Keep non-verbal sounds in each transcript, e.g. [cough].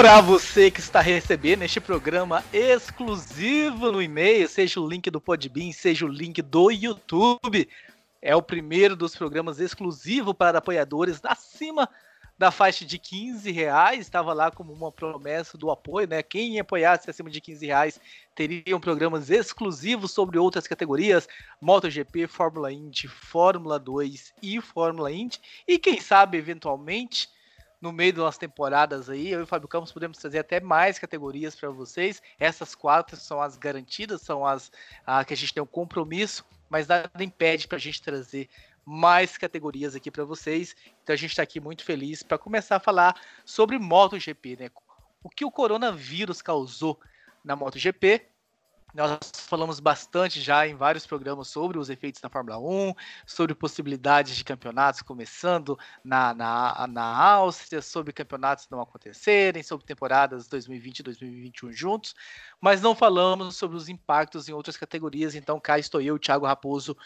para você que está recebendo este programa exclusivo no e-mail, seja o link do Podbean, seja o link do YouTube. É o primeiro dos programas exclusivo para apoiadores acima da faixa de 15 reais. Estava lá como uma promessa do apoio, né? Quem apoiasse acima de 15 reais teriam programas exclusivos sobre outras categorias: MotoGP, Fórmula Indy, Fórmula 2 e Fórmula Indy. E quem sabe, eventualmente no meio das temporadas aí, eu e o Fábio Campos podemos trazer até mais categorias para vocês. Essas quatro são as garantidas, são as a, que a gente tem um compromisso, mas nada impede para a gente trazer mais categorias aqui para vocês. Então a gente está aqui muito feliz para começar a falar sobre MotoGP, né? O que o coronavírus causou na MotoGP nós falamos bastante já em vários programas sobre os efeitos na Fórmula 1, sobre possibilidades de campeonatos começando na, na, na Áustria, sobre campeonatos não acontecerem, sobre temporadas 2020 e 2021 juntos, mas não falamos sobre os impactos em outras categorias. Então, cá estou eu, Thiago Raposo,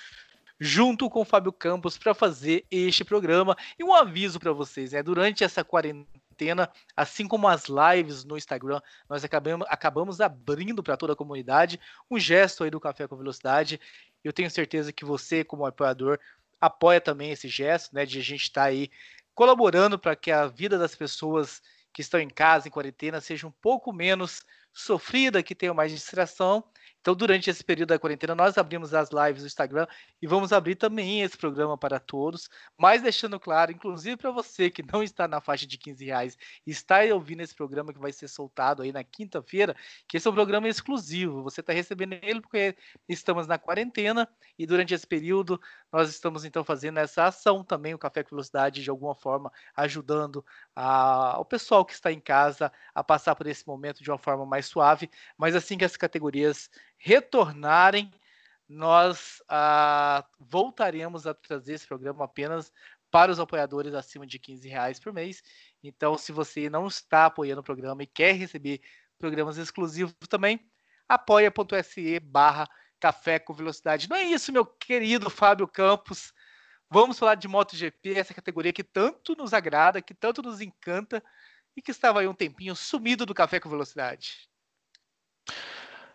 junto com o Fábio Campos para fazer este programa. E um aviso para vocês, né? Durante essa quarentena quarentena, assim como as lives no Instagram, nós acabamos, acabamos abrindo para toda a comunidade um gesto aí do Café com Velocidade. Eu tenho certeza que você, como apoiador, apoia também esse gesto, né, de a gente estar tá aí colaborando para que a vida das pessoas que estão em casa, em quarentena, seja um pouco menos sofrida, que tenham mais distração então, durante esse período da quarentena, nós abrimos as lives do Instagram e vamos abrir também esse programa para todos, mas deixando claro, inclusive para você que não está na faixa de 15 reais e está ouvindo esse programa que vai ser soltado aí na quinta-feira, que esse é um programa exclusivo. Você está recebendo ele porque estamos na quarentena e durante esse período nós estamos então fazendo essa ação também, o Café com Velocidade, de alguma forma ajudando a, o pessoal que está em casa a passar por esse momento de uma forma mais suave, mas assim que as categorias retornarem, nós ah, voltaremos a trazer esse programa apenas para os apoiadores acima de 15 reais por mês. Então, se você não está apoiando o programa e quer receber programas exclusivos também, apoia.se barra café com velocidade. Não é isso, meu querido Fábio Campos. Vamos falar de MotoGP, essa categoria que tanto nos agrada, que tanto nos encanta e que estava aí um tempinho sumido do café com velocidade.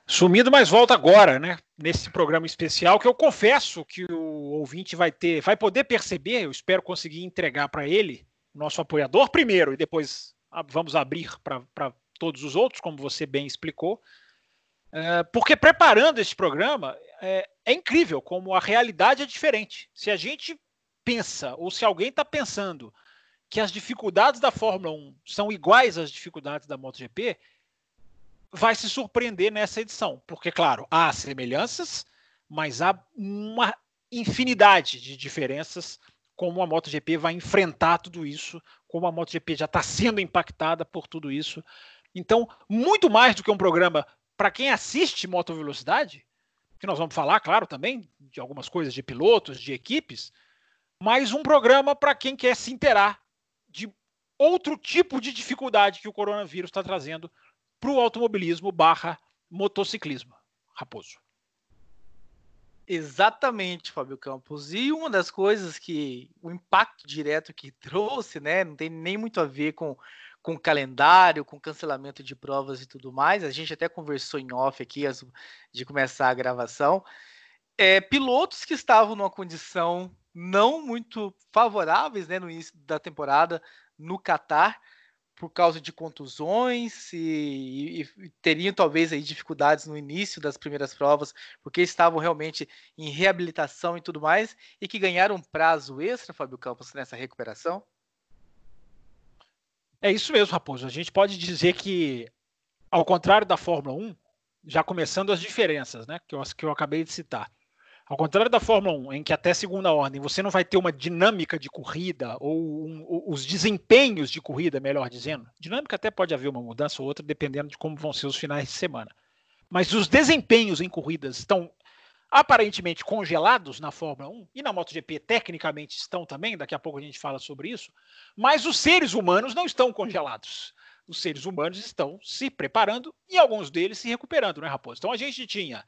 Sumido, mas volta agora, né? Nesse programa especial que eu confesso que o ouvinte vai ter, vai poder perceber. Eu espero conseguir entregar para ele, nosso apoiador, primeiro, e depois vamos abrir para todos os outros, como você bem explicou. É, porque preparando esse programa, é, é incrível como a realidade é diferente. Se a gente pensa, ou se alguém está pensando, que as dificuldades da Fórmula 1 são iguais às dificuldades da MotoGP, vai se surpreender nessa edição, porque, claro, há semelhanças, mas há uma infinidade de diferenças como a MotoGP vai enfrentar tudo isso, como a MotoGP já está sendo impactada por tudo isso. Então, muito mais do que um programa para quem assiste Moto Velocidade, que nós vamos falar, claro, também de algumas coisas de pilotos, de equipes, mas um programa para quem quer se inteirar de outro tipo de dificuldade que o coronavírus está trazendo para o automobilismo barra motociclismo. Raposo. Exatamente, Fábio Campos. E uma das coisas que o impacto direto que trouxe, né, não tem nem muito a ver com com calendário, com cancelamento de provas e tudo mais. A gente até conversou em off aqui de começar a gravação. É, pilotos que estavam numa condição não muito favoráveis né, no início da temporada no Catar por causa de contusões e, e, e, teriam talvez aí dificuldades no início das primeiras provas, porque estavam realmente em reabilitação e tudo mais, e que ganharam um prazo extra, Fábio Campos, nessa recuperação? É isso mesmo, Raposo. A gente pode dizer que, ao contrário da Fórmula 1, já começando as diferenças, né, que eu, que eu acabei de citar. Ao contrário da Fórmula 1, em que até segunda ordem você não vai ter uma dinâmica de corrida ou um, os desempenhos de corrida, melhor dizendo. Dinâmica até pode haver uma mudança ou outra, dependendo de como vão ser os finais de semana. mas os desempenhos em corridas estão aparentemente congelados na Fórmula 1 e na MotoGP tecnicamente estão também, daqui a pouco a gente fala sobre isso, mas os seres humanos não estão congelados. Os seres humanos estão se preparando e alguns deles se recuperando, né, Raposo? Então a gente tinha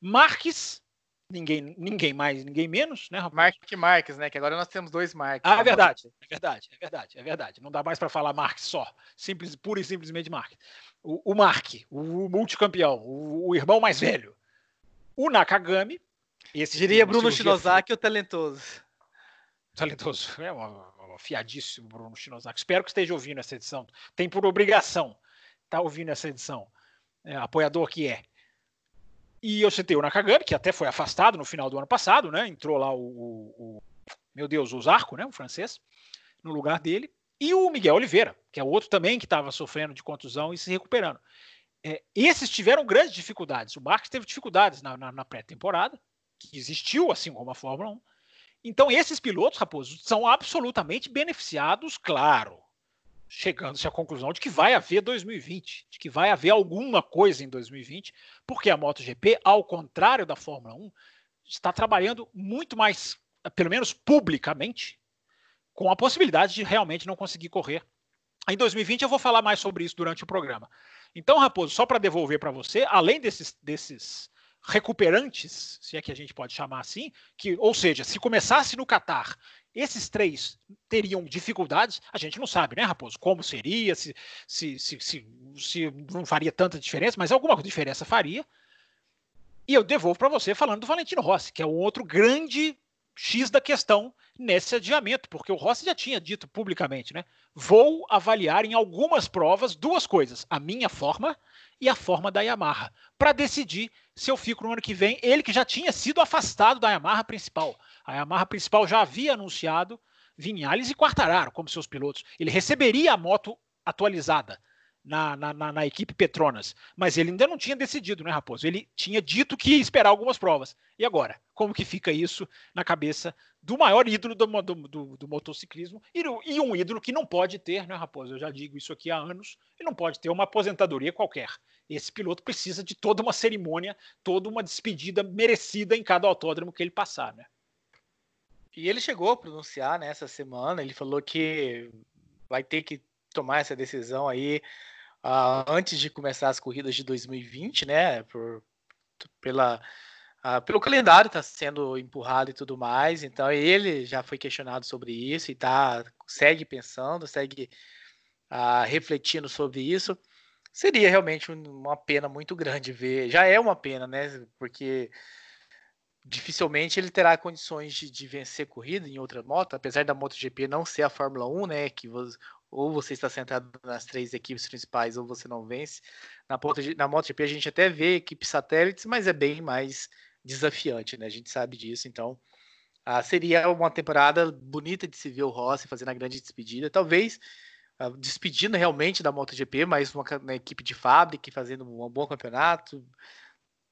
Marques, ninguém, ninguém mais, ninguém menos, né, Raposo? Mark Marques, né? Que agora nós temos dois Marques. Ah, é verdade, é verdade, é verdade, é verdade. Não dá mais para falar Marques só, simples, pura e simplesmente Marques. O, o Mark, o multicampeão, o, o irmão mais velho, o Nakagami. Esse Diria Bruno Shinosaki, o talentoso. Talentoso. [laughs] É um, fiadíssimo Bruno Shinosaki. Espero que esteja ouvindo essa edição. Tem por obrigação estar tá ouvindo essa edição. É, apoiador que é. E eu citei o Nakagami, que até foi afastado no final do ano passado, né? Entrou lá o, o, o meu Deus, o Zarco, né? O francês, no lugar dele. E o Miguel Oliveira, que é outro também que estava sofrendo de contusão e se recuperando. É, esses tiveram grandes dificuldades. O Marques teve dificuldades na, na, na pré-temporada, que existiu, assim como a Fórmula 1. Então, esses pilotos, Raposo, são absolutamente beneficiados, claro, chegando-se à conclusão de que vai haver 2020, de que vai haver alguma coisa em 2020, porque a MotoGP, ao contrário da Fórmula 1, está trabalhando muito mais, pelo menos publicamente, com a possibilidade de realmente não conseguir correr. Em 2020 eu vou falar mais sobre isso durante o programa. Então, Raposo, só para devolver para você, além desses, desses recuperantes, se é que a gente pode chamar assim, que, ou seja, se começasse no Catar, esses três teriam dificuldades, a gente não sabe, né, Raposo? Como seria, se, se, se, se, não faria tanta diferença, mas alguma diferença faria. E eu devolvo para você falando do Valentino Rossi, que é um outro grande X da questão nesse adiamento, porque o Rossi já tinha dito publicamente, né? Vou avaliar em algumas provas duas coisas: a minha forma e a forma da Yamaha, para decidir se eu fico no ano que vem. Ele que já tinha sido afastado da Yamaha principal. A Yamaha principal já havia anunciado Vinhales e Quartararo como seus pilotos. Ele receberia a moto atualizada na, na, na, na, equipe Petronas. Mas ele ainda não tinha decidido, né, Raposo? Ele tinha dito que ia esperar algumas provas. E agora? Como que fica isso na cabeça do maior ídolo do, do, do, do motociclismo e, e, um ídolo que não pode ter, né, Raposo? Eu já digo isso aqui há anos, e não pode ter uma aposentadoria qualquer. Esse piloto precisa de toda uma cerimônia, toda uma despedida merecida em cada autódromo que ele passar, né? E ele chegou a pronunciar nessa semana, ele falou que vai ter que tomar essa decisão aí uh, antes de começar as corridas de 2020, né? Por, pela, uh, pelo calendário está sendo empurrado e tudo mais. Então ele já foi questionado sobre isso e tá, segue pensando, segue uh, refletindo sobre isso. Seria realmente uma pena muito grande ver. Já é uma pena, né? Porque dificilmente ele terá condições de, de, vencer corrida em outra moto, apesar da MotoGP não ser a Fórmula 1, né? Que ou você está sentado nas três equipes principais ou você não vence. Na, na MotoGP a gente até vê equipes satélites, mas é bem mais desafiante, né? A gente sabe disso, então ah, seria uma temporada bonita de se ver o Rossi fazendo a grande despedida, talvez ah, despedindo realmente da MotoGP, mas uma, uma equipe de fábrica fazendo um bom campeonato,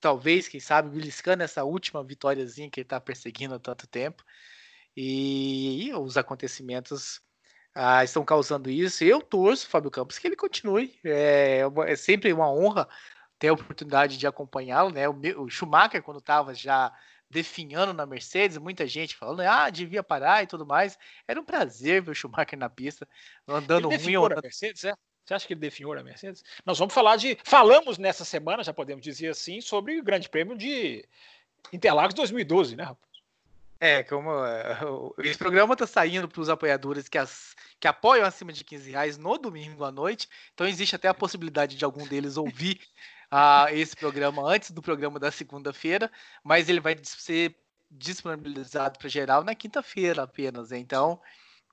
talvez, quem sabe, beliscando essa última vitóriazinha que ele está perseguindo há tanto tempo. E, e os acontecimentos ah, estão causando isso. Eu torço, Fábio Campos, que ele continue. É, é sempre uma honra ter a oportunidade de acompanhá-lo, né? O, o, Schumacher, quando estava já definhando na Mercedes, muita gente falando, ah, devia parar e tudo mais. Era um prazer ver o Schumacher na pista, andando ele ruim. Ou... Na Mercedes, é? Você acha que ele definhou a Mercedes? Nós vamos falar de. Falamos nessa semana, já podemos dizer assim, sobre o Grande Prêmio de Interlagos 2012, né, rapaz? É, como uh, esse programa está saindo para os apoiadores que, as, que apoiam acima de 15 reais no domingo à noite, então existe até a possibilidade de algum deles ouvir uh, esse programa antes do programa da segunda-feira, mas ele vai ser disponibilizado para geral na quinta-feira apenas. Então,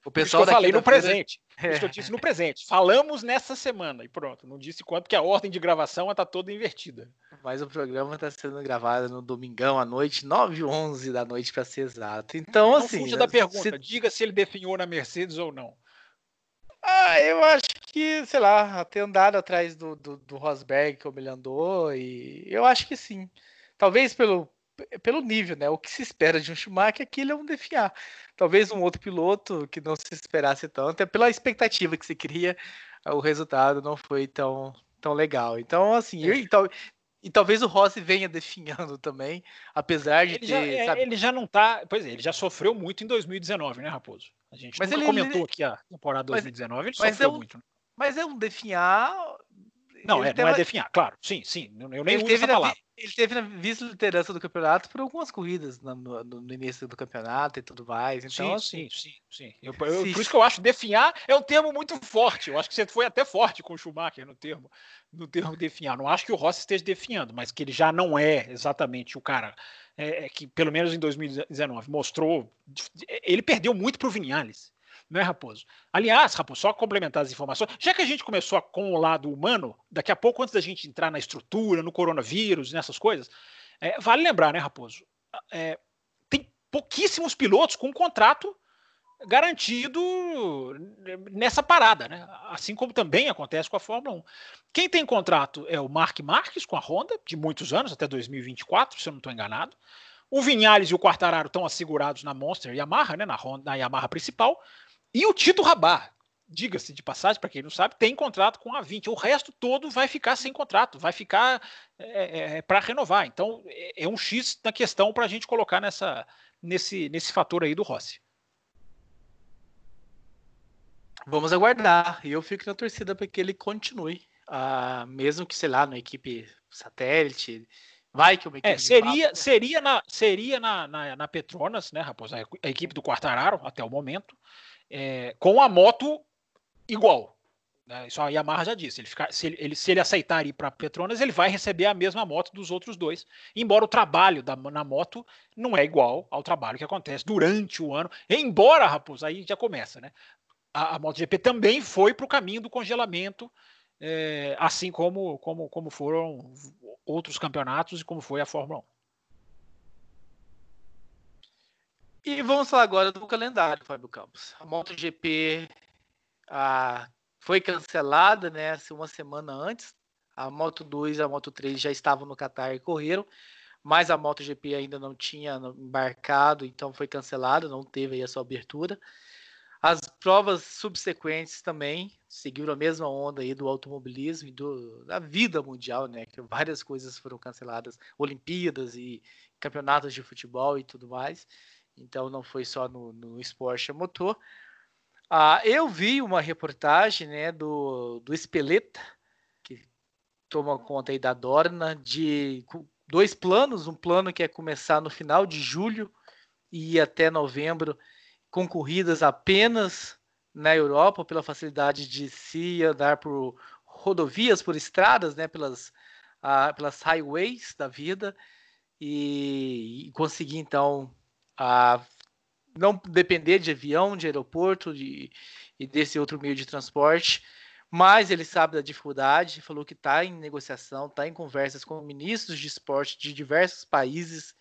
o pessoal Isso que eu falei no presente. É. Isso que eu disse no presente. Falamos nessa semana e pronto. Não disse quanto que a ordem de gravação está toda invertida. Mas o programa está sendo gravado no domingão à noite, 9 h 11 da noite para ser exato. Então, não assim. Fuja da pergunta. Se... Diga se ele definhou na Mercedes ou não. Ah, eu acho que, sei lá, ter andado atrás do, do, do Rosberg como ele andou, e eu acho que sim. Talvez pelo, pelo nível, né? O que se espera de um Schumacher é que ele é um defiar. Talvez um outro piloto que não se esperasse tanto, é pela expectativa que se cria, o resultado não foi tão, tão legal. Então, assim, é. eu, então, E talvez o Rossi venha [laughs] definhando também, apesar de ele ter. Já, é, sabe... Ele já não tá. Pois é, ele já sofreu muito em 2019, né, Raposo? A gente mas ele, comentou ele... aqui a temporada 2019, ele sofreu é um, muito. Né? Mas é um definhar não, é, não é definhar, claro. Sim, sim. Eu nem ele uso essa palavra. Ele teve na vice-liderança do campeonato por algumas corridas no, no, no, início do campeonato e tudo mais. Então, sim, assim, sim, sim, sim. Eu, eu, por isso que eu acho definhar é um termo muito forte. Eu acho que você foi até forte com o Schumacher no termo, no termo definhar. Não acho que o Rossi esteja definhando, mas que ele já não é exatamente o cara é, é que, pelo menos em 2019, mostrou. Ele perdeu muito para o Vinales não é, Raposo? Aliás, Raposo, só complementar as informações, já que a gente começou com o lado humano, daqui a pouco, antes da gente entrar na estrutura, no coronavírus, nessas coisas, é, vale lembrar, né, Raposo? É, tem pouquíssimos pilotos com contrato garantido nessa parada, né? Assim como também acontece com a Fórmula 1. Quem tem contrato é o Mark Marques com a Honda, de muitos anos, até 2024, se eu não estou enganado. O Vinhales e o Quartararo estão assegurados na Monster Yamaha, né, na, Honda, na Yamaha principal. E o Tito Rabá, diga-se de passagem, para quem não sabe, tem contrato com a 20. O resto todo vai ficar sem contrato, vai ficar é, é, é para renovar. Então é, é um X na questão para a gente colocar nessa, nesse, nesse fator aí do Rossi. Vamos aguardar. E eu fico na torcida para que ele continue. Ah, mesmo que, sei lá, na equipe satélite. Vai que uma equipe. É, seria, seria, na, seria na, na, na Petronas, né, Raposa? A equipe do Quartararo até o momento é, com a moto igual. Né? Isso a Yamaha já disse. Ele fica, se, ele, se ele aceitar ir para Petronas, ele vai receber a mesma moto dos outros dois. Embora o trabalho da, na moto não é igual ao trabalho que acontece durante o ano. Embora, Raposo, aí já começa, né? A, a MotoGP também foi para o caminho do congelamento, é, assim como, como, como foram outros campeonatos e como foi a Fórmula 1. E vamos falar agora do calendário, Fábio Campos. A MotoGP a, foi cancelada, né, assim, uma semana antes. A Moto 2 e a Moto 3 já estavam no Qatar e correram, mas a MotoGP ainda não tinha embarcado, então foi cancelada, não teve aí a sua abertura. As provas subsequentes também seguiram a mesma onda aí do automobilismo e do, da vida mundial, né? Que várias coisas foram canceladas, Olimpíadas e campeonatos de futebol e tudo mais então não foi só no, no esporte a motor. Ah, eu vi uma reportagem né, do, do Espeleta, que toma conta aí da Dorna, de dois planos, um plano que é começar no final de julho e ir até novembro, com corridas apenas na Europa, pela facilidade de se andar por rodovias, por estradas, né, pelas, ah, pelas highways da vida, e, e conseguir então a não depender de avião, de aeroporto de, e desse outro meio de transporte. Mas ele sabe da dificuldade, falou que está em negociação, está em conversas com ministros de esporte de diversos países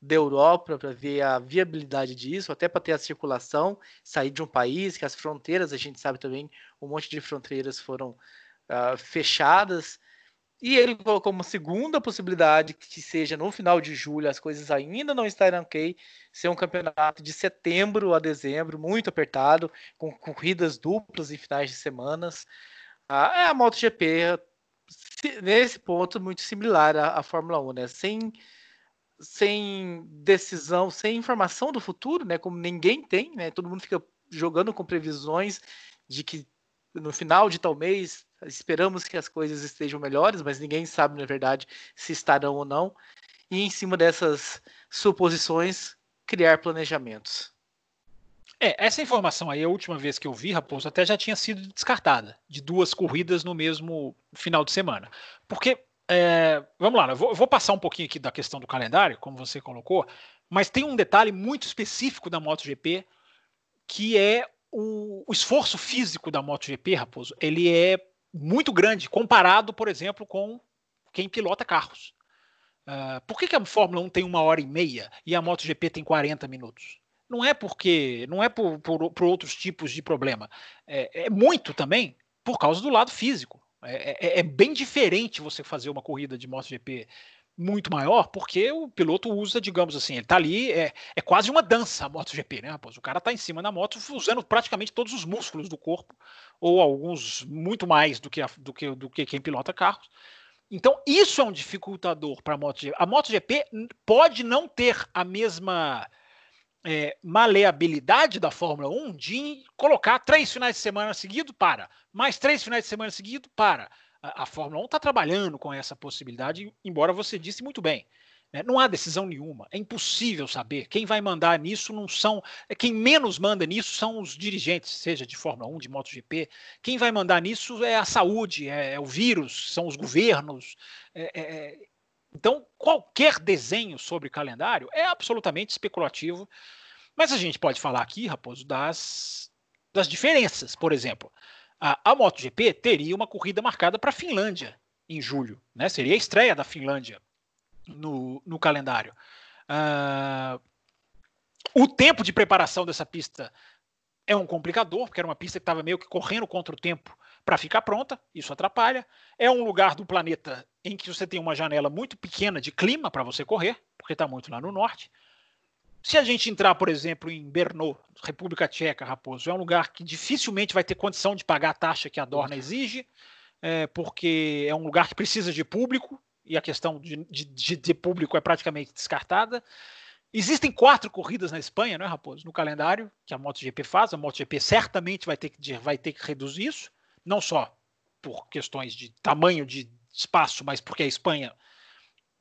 da Europa para ver a viabilidade disso, até para ter a circulação, sair de um país, que as fronteiras, a gente sabe também, um monte de fronteiras foram uh, fechadas. E ele colocou uma segunda possibilidade que seja no final de julho, as coisas ainda não estarem ok, ser um campeonato de setembro a dezembro, muito apertado, com corridas duplas em finais de semanas. Ah, é a MotoGP, nesse ponto, muito similar à, à Fórmula 1, né? Sem, sem decisão, sem informação do futuro, né? Como ninguém tem, né? Todo mundo fica jogando com previsões de que no final de tal mês esperamos que as coisas estejam melhores, mas ninguém sabe, na verdade, se estarão ou não. E em cima dessas suposições, criar planejamentos. É, essa informação aí, a última vez que eu vi, Raposo, até já tinha sido descartada, de duas corridas no mesmo final de semana. Porque, é, vamos lá, eu vou, eu vou, passar um pouquinho aqui da questão do calendário, como você colocou, mas tem um detalhe muito específico da MotoGP, que é o, o esforço físico da MotoGP, Raposo, ele é muito grande comparado, por exemplo, com quem pilota carros. Uh, por que, que, a Fórmula 1 tem uma hora e meia e a MotoGP tem 40 minutos? Não é porque, não é por, por, por outros tipos de problema. É, é, muito também por causa do lado físico. É, é, é, bem diferente você fazer uma corrida de MotoGP muito maior, porque o piloto usa, digamos assim, ele tá ali, é, é quase uma dança a MotoGP, né, rapaz? O cara tá em cima da moto usando praticamente todos os músculos do corpo, ou alguns muito mais do que, a, do que, do que quem pilota carros. Então, isso é um dificultador para a MotoGP. A MotoGP pode não ter a mesma é, maleabilidade da Fórmula 1 de colocar três finais de semana seguido, para. Mais três finais de semana seguido, para. A, Fórmula 1 está trabalhando com essa possibilidade, embora você disse muito bem. Né? Não há decisão nenhuma. É impossível saber. Quem vai mandar nisso não são. É, quem menos manda nisso são os dirigentes, seja de Fórmula 1, de MotoGP. Quem vai mandar nisso é a saúde, é, é o vírus, são os governos. É, é, é então, qualquer desenho sobre calendário é absolutamente especulativo. Mas a gente pode falar aqui, Raposo, das, das diferenças. Por exemplo, a, a MotoGP teria uma corrida marcada para a Finlândia em julho. Né? Seria a estreia da Finlândia no, no calendário. Uh, o tempo de preparação dessa pista é um complicador, porque era uma pista que estava meio que correndo contra o tempo para ficar pronta, isso atrapalha. É um lugar do planeta em que você tem uma janela muito pequena de clima para você correr, porque está muito lá no norte. Se a gente entrar, por exemplo, em Brno, República Tcheca, Raposo, é um lugar que dificilmente vai ter condição de pagar a taxa que a Dorna exige, é, porque é um lugar que precisa de público, e a questão de, de, de público é praticamente descartada. Existem quatro corridas na Espanha, não é, Raposo? No calendário que a MotoGP faz. A MotoGP certamente vai ter que, vai ter que reduzir isso, não só por questões de tamanho de espaço, mas porque a Espanha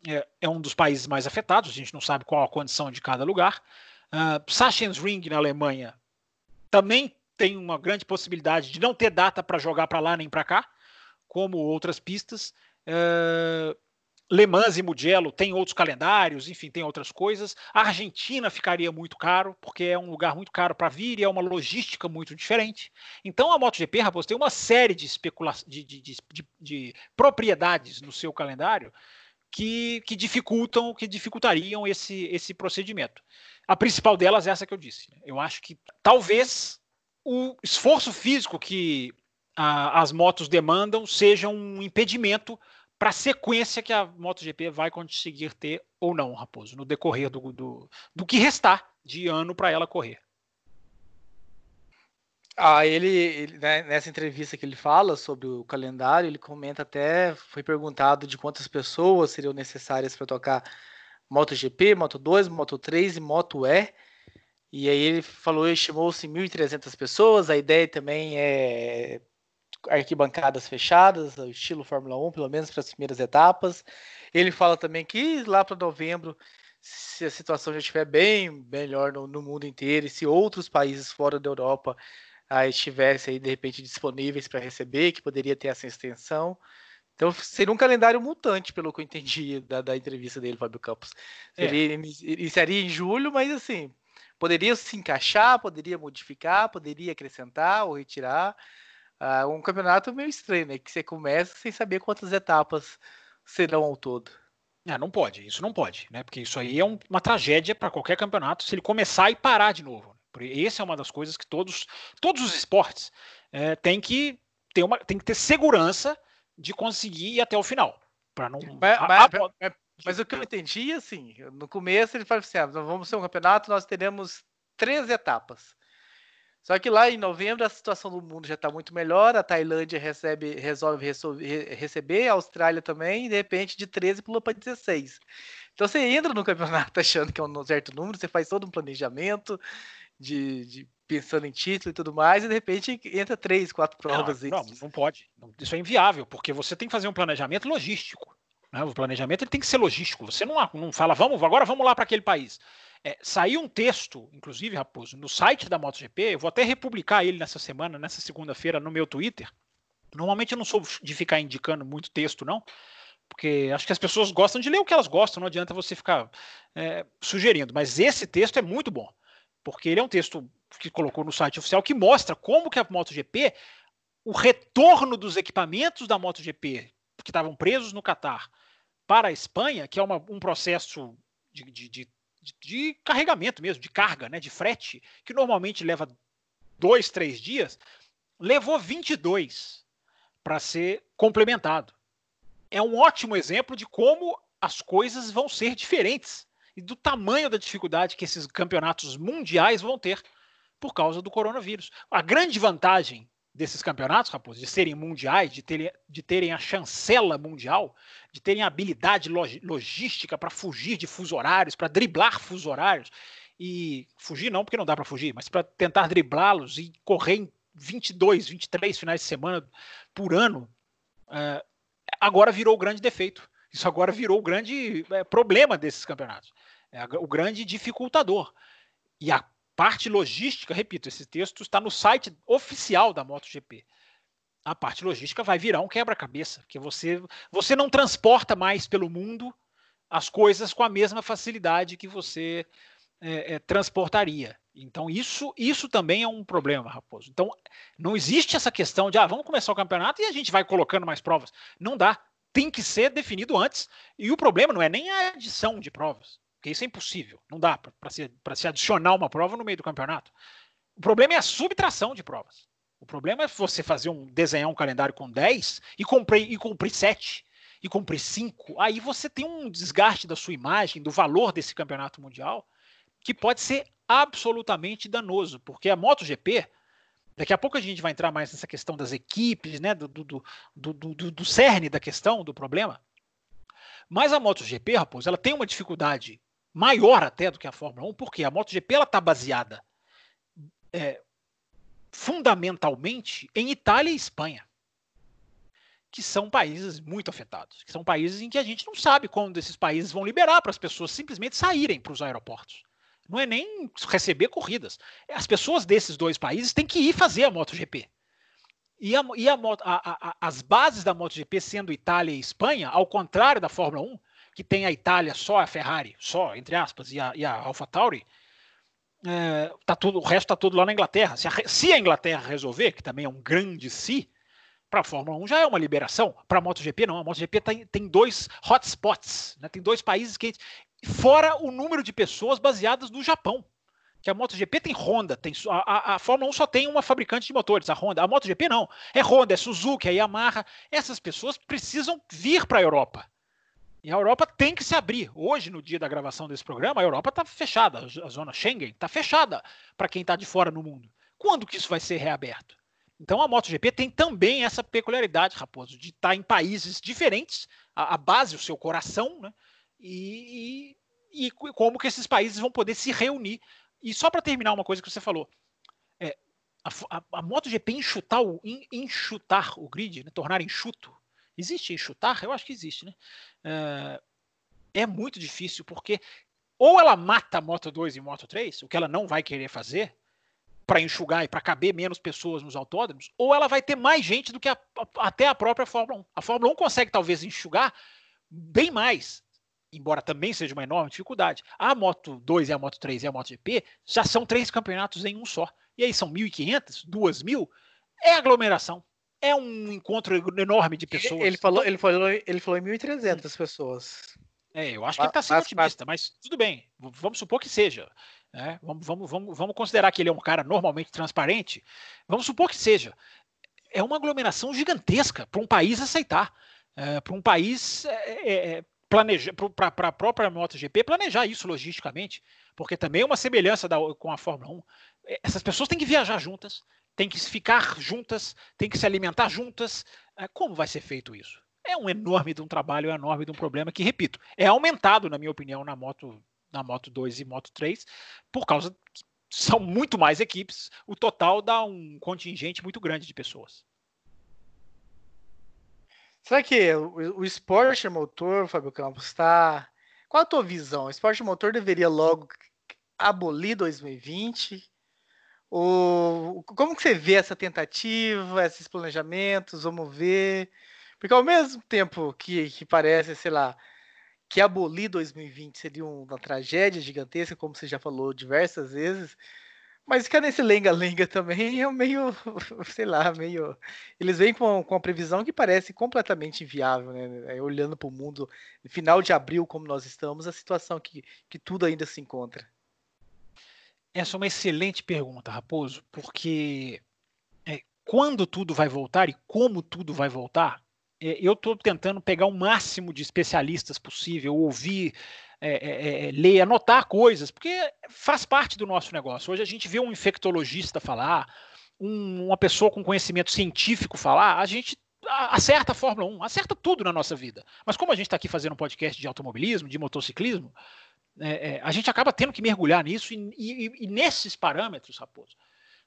é, é um dos países mais afetados. A gente não sabe qual a condição de cada lugar. Uh, Sachsenring na Alemanha também tem uma grande possibilidade de não ter data para jogar para lá nem para cá, como outras pistas. Uh, Le Mans e Mugello tem outros calendários, enfim, tem outras coisas. A Argentina ficaria muito caro, porque é um lugar muito caro para vir e é uma logística muito diferente. Então a MotoGP, Raposo, tem uma série de, especula de, de, de, de propriedades no seu calendário que, que, dificultam, que dificultariam esse, esse procedimento. A principal delas é essa que eu disse. Né? Eu acho que talvez o esforço físico que a, as motos demandam seja um impedimento para a sequência que a MotoGP vai conseguir ter ou não, Raposo, no decorrer do, do, do que restar de ano para ela correr. Ah, ele, ele né, nessa entrevista que ele fala sobre o calendário, ele comenta até, foi perguntado de quantas pessoas seriam necessárias para tocar MotoGP, Moto2, Moto3 e Moto E. E aí ele falou, estimou-se 1.300 pessoas. A ideia também é arquibancadas fechadas, estilo Fórmula 1, pelo menos para as primeiras etapas. Ele fala também que lá para novembro, se a situação já estiver bem melhor no, no, mundo inteiro, e se outros países fora da Europa ah, estivessem aí, de repente disponíveis para receber, que poderia ter essa extensão. Então seria um calendário mutante, pelo que eu entendi [laughs] da, da entrevista dele, Fábio Campos. É. Seria, é. Iniciaria em julho, mas assim, poderia se encaixar, poderia modificar, poderia acrescentar ou retirar. Uh, um campeonato meio estranho, né? Que você começa sem saber quantas etapas serão ao todo. É, não pode, isso não pode, né? Porque isso aí é um, uma tragédia para qualquer campeonato se ele começar e parar de novo. Essa é uma das coisas que todos, todos os esportes é, têm que ter uma, tem que ter segurança de conseguir ir até o final, para não. Mas, a, a, mas, o que eu entendi, assim, no começo ele falou assim: ah, vamos ser um campeonato, nós teremos três etapas. Só que lá em novembro a situação do mundo já está muito melhor, a Tailândia recebe, resolve receber, a Austrália também, e de repente de 13 pula para 16. Então você entra no campeonato [laughs] achando que é um certo número, você faz todo um planejamento de, de pensando em título e tudo mais, e de repente entra três, quatro provas. Não, não, não pode. Isso é inviável, porque você tem que fazer um planejamento logístico. Né? O planejamento ele tem que ser logístico. Você não, não fala, vamos, agora vamos lá para aquele país. É, saiu um texto, inclusive, Raposo, no site da MotoGP, eu vou até republicar ele nessa semana, nessa segunda-feira, no meu Twitter. Normalmente eu não sou de ficar indicando muito texto, não, porque acho que as pessoas gostam de ler o que elas gostam, não adianta você ficar é, sugerindo. Mas esse texto é muito bom, porque ele é um texto que colocou no site oficial que mostra como que a MotoGP, o retorno dos equipamentos da MotoGP que estavam presos no Catar para a Espanha, que é uma, um processo de, de, de de, carregamento mesmo, de carga, né, de frete, que normalmente leva dois, três dias, levou 22 para ser complementado. É um ótimo exemplo de como as coisas vão ser diferentes e do tamanho da dificuldade que esses campeonatos mundiais vão ter por causa do coronavírus. A grande vantagem desses campeonatos, Raposo, de serem mundiais, de terem, de terem a chancela mundial, de terem a habilidade log, logística para fugir de fuso horários, para driblar fuso horários, e fugir não, porque não dá para fugir, mas para tentar driblá-los e correr em 22, 23 finais de semana por ano, uh, agora virou o grande defeito. Isso agora virou o grande é, problema desses campeonatos. É o grande dificultador. E a parte logística, repito, esse texto está no site oficial da MotoGP. A parte logística vai virar um quebra-cabeça, porque você, você não transporta mais pelo mundo as coisas com a mesma facilidade que você é, é, transportaria. Então, isso, isso também é um problema, Raposo. Então, não existe essa questão de, ah, vamos começar o campeonato e a gente vai colocando mais provas. Não dá. Tem que ser definido antes. E o problema não é nem a adição de provas, porque isso é impossível. Não dá para se, se adicionar uma prova no meio do campeonato. O problema é a subtração de provas. O problema é você fazer um desenhar um calendário com 10 e cumprir, e cumprir 7 e cumprir 5. Aí você tem um desgaste da sua imagem, do valor desse campeonato mundial, que pode ser absolutamente danoso, porque a MotoGP, daqui a pouco a gente vai entrar mais nessa questão das equipes, né, do, do, do, do, do cerne da questão, do problema. Mas a MotoGP, Raposo, ela tem uma dificuldade maior até do que a Fórmula 1, porque a MotoGP ela está baseada é, fundamentalmente em Itália e Espanha, que são países muito afetados, que são países em que a gente não sabe quando esses países vão liberar para as pessoas simplesmente saírem para os aeroportos não é nem receber corridas. As pessoas desses dois países têm que ir fazer a MotoGP. E, a, e a, a, as bases da MotoGP sendo Itália e Espanha, ao contrário da Fórmula 1, que tem a Itália só a Ferrari, só, entre aspas, e a, e AlphaTauri, é, tá tudo, o resto está tudo lá na Inglaterra. Se a, se a Inglaterra resolver, que também é um grande se, para a Fórmula 1 já é uma liberação. Para a MotoGP, não. A MotoGP tem, tem dois hotspots, né? tem dois países que fora o número de pessoas baseadas no Japão. Que a MotoGP tem Honda, tem, a, a, a, Fórmula 1 só tem uma fabricante de motores, a Honda. A MotoGP não. É Honda, é Suzuki, é Yamaha. Essas pessoas precisam vir para a Europa. E a Europa tem que se abrir. Hoje, no dia da gravação desse programa, a Europa está fechada. A zona Schengen está fechada para quem está de fora no mundo. Quando que isso vai ser reaberto? Então a MotoGP tem também essa peculiaridade, Raposo, de estar tá em países diferentes, a, a base, o seu coração, né? E, e, e como que esses países vão poder se reunir. E só para terminar uma coisa que você falou, é, a, a, a MotoGP enxutar o, enxutar o grid, né, tornar enxuto, existe enxutar? Eu acho que existe, né? É, é muito difícil, porque ou ela mata a Moto 2 e Moto 3, o que ela não vai querer fazer, para enxugar e para caber menos pessoas nos autódromos, ou ela vai ter mais gente do que a, até a própria Fórmula 1. A Fórmula 1 consegue talvez enxugar bem mais, embora também seja uma enorme dificuldade, a Moto 2 e a Moto 3 e a MotoGP já são três campeonatos em um só. E aí são 1.500, 2.000, é aglomeração. É um encontro enorme de pessoas. Ele falou, ele falou, ele falou em 1.300 pessoas. É, eu acho que ele está sendo mas, otimista, mas... mas tudo bem, vamos supor que seja. Né? Vamos, vamos, vamos, vamos considerar que ele é um cara normalmente transparente. Vamos supor que seja. É uma aglomeração gigantesca para um país aceitar. É, para um país é, é planejar para a própria MotoGP planejar isso logisticamente, porque também é uma semelhança da, com a Fórmula 1. É, essas pessoas têm que viajar juntas, têm que ficar juntas, têm que se alimentar juntas. É, como vai ser feito isso? É um enorme de um trabalho, é um enorme de um problema que, repito, é aumentado, na minha opinião, na Moto, na Moto 2 e Moto 3, por causa que são muito mais equipes, o total dá um contingente muito grande de pessoas. Será que o, o esporte motor, Fábio Campos, está. Qual a tua visão? O esporte motor deveria logo abolir 2020? Ou como que você vê essa tentativa, esses planejamentos? Vamos ver. Porque ao mesmo tempo que, que parece, sei lá, que abolir 2020 seria uma tragédia gigantesca, como você já falou diversas vezes, mas ficar nesse lenga-lenga também é meio, [laughs] sei lá, meio. Eles vêm com, com uma previsão que parece completamente inviável, né? É, olhando para o mundo, final de abril, como nós estamos, a situação que, que tudo ainda se encontra. Essa é uma excelente pergunta, Raposo, porque é, quando tudo vai voltar e como tudo vai voltar, é, eu estou tentando pegar o máximo de especialistas possível, ouvir é, é, ler, anotar coisas, porque faz parte do nosso negócio. Hoje a gente vê um infectologista falar, um, uma pessoa com conhecimento científico falar, a gente acerta a Fórmula 1, acerta tudo na nossa vida. Mas como a gente está aqui fazendo um podcast de automobilismo, de motociclismo, é, é, a gente acaba tendo que mergulhar nisso e, e, e nesses parâmetros, Raposo.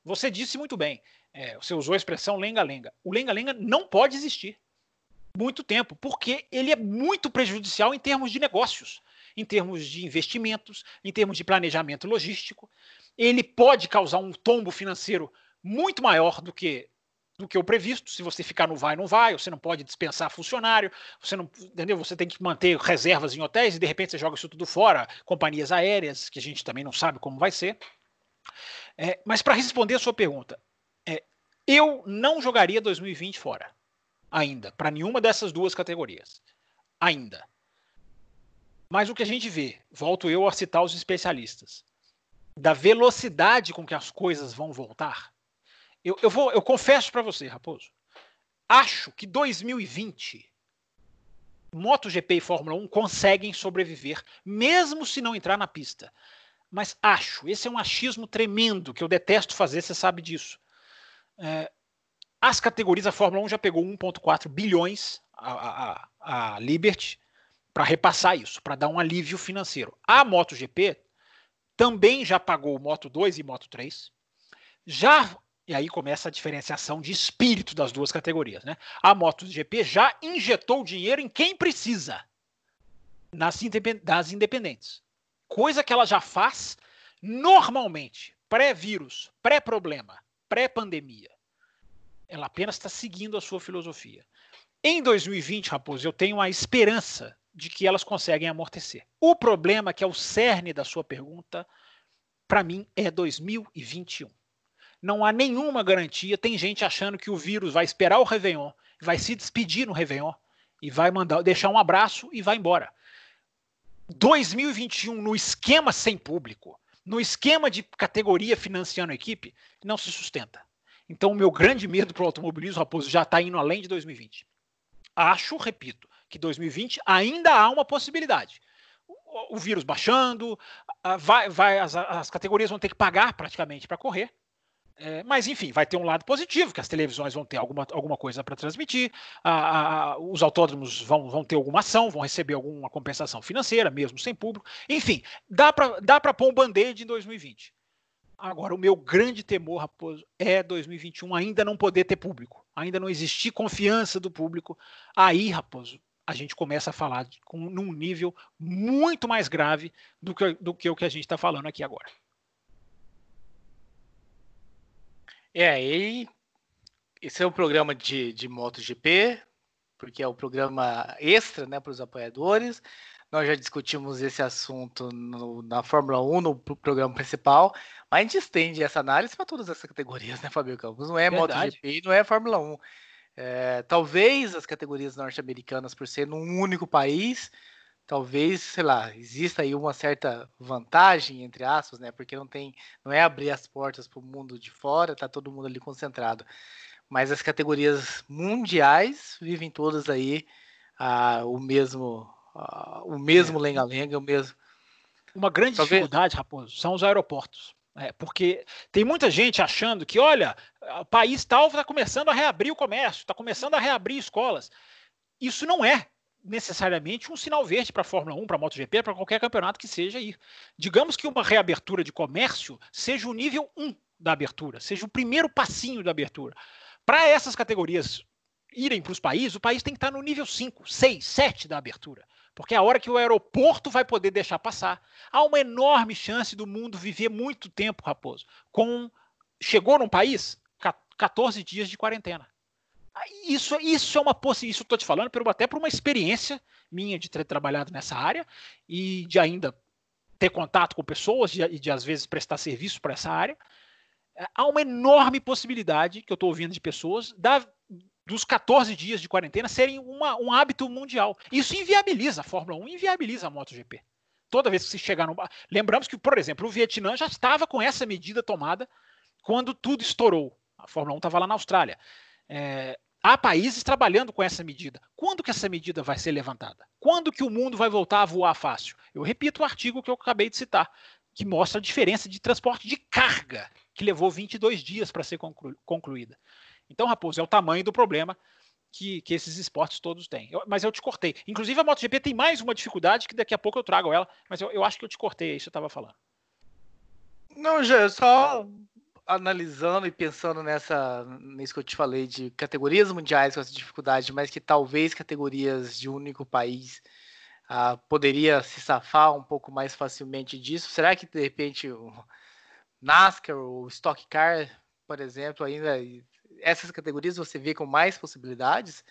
Você disse muito bem, é, você usou a expressão lenga-lenga. O lenga-lenga não pode existir muito tempo, porque ele é muito prejudicial em termos de negócios, em termos de investimentos, em termos de planejamento logístico. Ele pode causar um tombo financeiro muito maior do que do que o previsto. Se você ficar no vai, não vai, você não pode dispensar funcionário, você não, entendeu? Você tem que manter reservas em hotéis e de repente você joga isso tudo fora, companhias aéreas, que a gente também não sabe como vai ser. É, mas para responder a sua pergunta, é, eu não jogaria 2020 fora, ainda, para nenhuma dessas duas categorias. Ainda. Mas o que a gente vê, volto eu a citar os especialistas, da velocidade com que as coisas vão voltar, eu, eu, vou, eu confesso para você, Raposo, acho que 2020 MotoGP e Fórmula 1 conseguem sobreviver, mesmo se não entrar na pista. Mas acho, esse é um achismo tremendo que eu detesto fazer, você sabe disso. É, as categorias, a Fórmula 1 já pegou 1,4 bilhões, a, a, a Liberty, para repassar isso, para dar um alívio financeiro. A MotoGP também já pagou Moto 2 e Moto 3. Já e aí começa a diferenciação de espírito das duas categorias. Né? A MotoGP já injetou dinheiro em quem precisa nas, das independentes. Coisa que ela já faz normalmente, pré-vírus, pré-problema, pré-pandemia. Ela apenas está seguindo a sua filosofia. Em 2020, Raposo, eu tenho a esperança de que elas conseguem amortecer. O problema, que é o cerne da sua pergunta, para mim é 2021 não há nenhuma garantia. Tem gente achando que o vírus vai esperar o Réveillon, vai se despedir no Réveillon e vai mandar deixar um abraço e vai embora. 2021 no esquema sem público, no esquema de categoria financiando a equipe, não se sustenta. Então o meu grande medo para o automobilismo, Raposo, já está indo além de 2020. Acho, repito, que 2020 ainda há uma possibilidade. O, o vírus baixando, vai, vai, as, as categorias vão ter que pagar praticamente para correr. É, mas, enfim, vai ter um lado positivo, que as televisões vão ter alguma, alguma coisa para transmitir, a, a, os autódromos vão, vão ter alguma ação, vão receber alguma compensação financeira, mesmo sem público. Enfim, dá para dá pôr um band-aid em 2020. Agora, o meu grande temor, Raposo, é 2021 ainda não poder ter público, ainda não existir confiança do público. Aí, Raposo, a gente começa a falar de, com, num nível muito mais grave do que, do que o que a gente está falando aqui agora. É, e esse é um programa de, de MotoGP, porque é o um programa extra né, para os apoiadores. Nós já discutimos esse assunto no, na Fórmula 1, no programa principal, mas a gente estende essa análise para todas as categorias, né, Fabio Campos? Não é Verdade. MotoGP e não é Fórmula 1. É, talvez as categorias norte-americanas, por ser num único país, talvez, sei lá, exista aí uma certa vantagem, entre aspas, né? Porque não tem, não é abrir as portas para o mundo de fora, tá todo mundo ali concentrado. Mas as categorias mundiais vivem todas aí ah, o mesmo, ah, o mesmo é. lenga-lenga, o mesmo. Uma grande talvez... dificuldade, Raposo, são os aeroportos. É, porque tem muita gente achando que, olha, o país tal está começando a reabrir o comércio, está começando a reabrir escolas. Isso não é necessariamente um sinal verde para a Fórmula 1, para a MotoGP, para qualquer campeonato que seja aí. Digamos que uma reabertura de comércio seja o nível 1 da abertura, seja o primeiro passinho da abertura. Para essas categorias irem para os países, o país tem que estar no nível 5, 6, 7 da abertura. Porque a hora que o aeroporto vai poder deixar passar. Há uma enorme chance do mundo viver muito tempo, Raposo, com. Chegou num país, 14 dias de quarentena. Isso, isso é uma possibilidade, isso estou te falando até por uma experiência minha de ter trabalhado nessa área e de ainda ter contato com pessoas e de, de, às vezes prestar serviço para essa área. É, há uma enorme possibilidade que eu estou ouvindo de pessoas da, dos 14 dias de quarentena serem uma, um hábito mundial. Isso inviabiliza a Fórmula 1, inviabiliza a MotoGP. Toda vez que se chegar no. Lembramos que, por exemplo, o Vietnã já estava com essa medida tomada quando tudo estourou. A Fórmula 1 estava lá na Austrália. É, há países trabalhando com essa medida. Quando que essa medida vai ser levantada? Quando que o mundo vai voltar a voar fácil? Eu repito o artigo que eu acabei de citar, que mostra a diferença de transporte de carga que levou 22 dias para ser conclu concluída. Então, Raposo, é o tamanho do problema que, que esses esportes todos têm. Eu, mas eu te cortei. Inclusive, a MotoGP tem mais uma dificuldade que daqui a pouco eu trago ela, mas eu, eu acho que eu te cortei, é isso eu estava falando. Não, já só analisando e pensando nessa nisso que eu te falei de categorias mundiais com essa dificuldade, mas que talvez categorias de único país uh, poderia se safar um pouco mais facilmente disso. Será que de repente o NASCAR ou Stock Car, por exemplo, ainda essas categorias você vê com mais possibilidades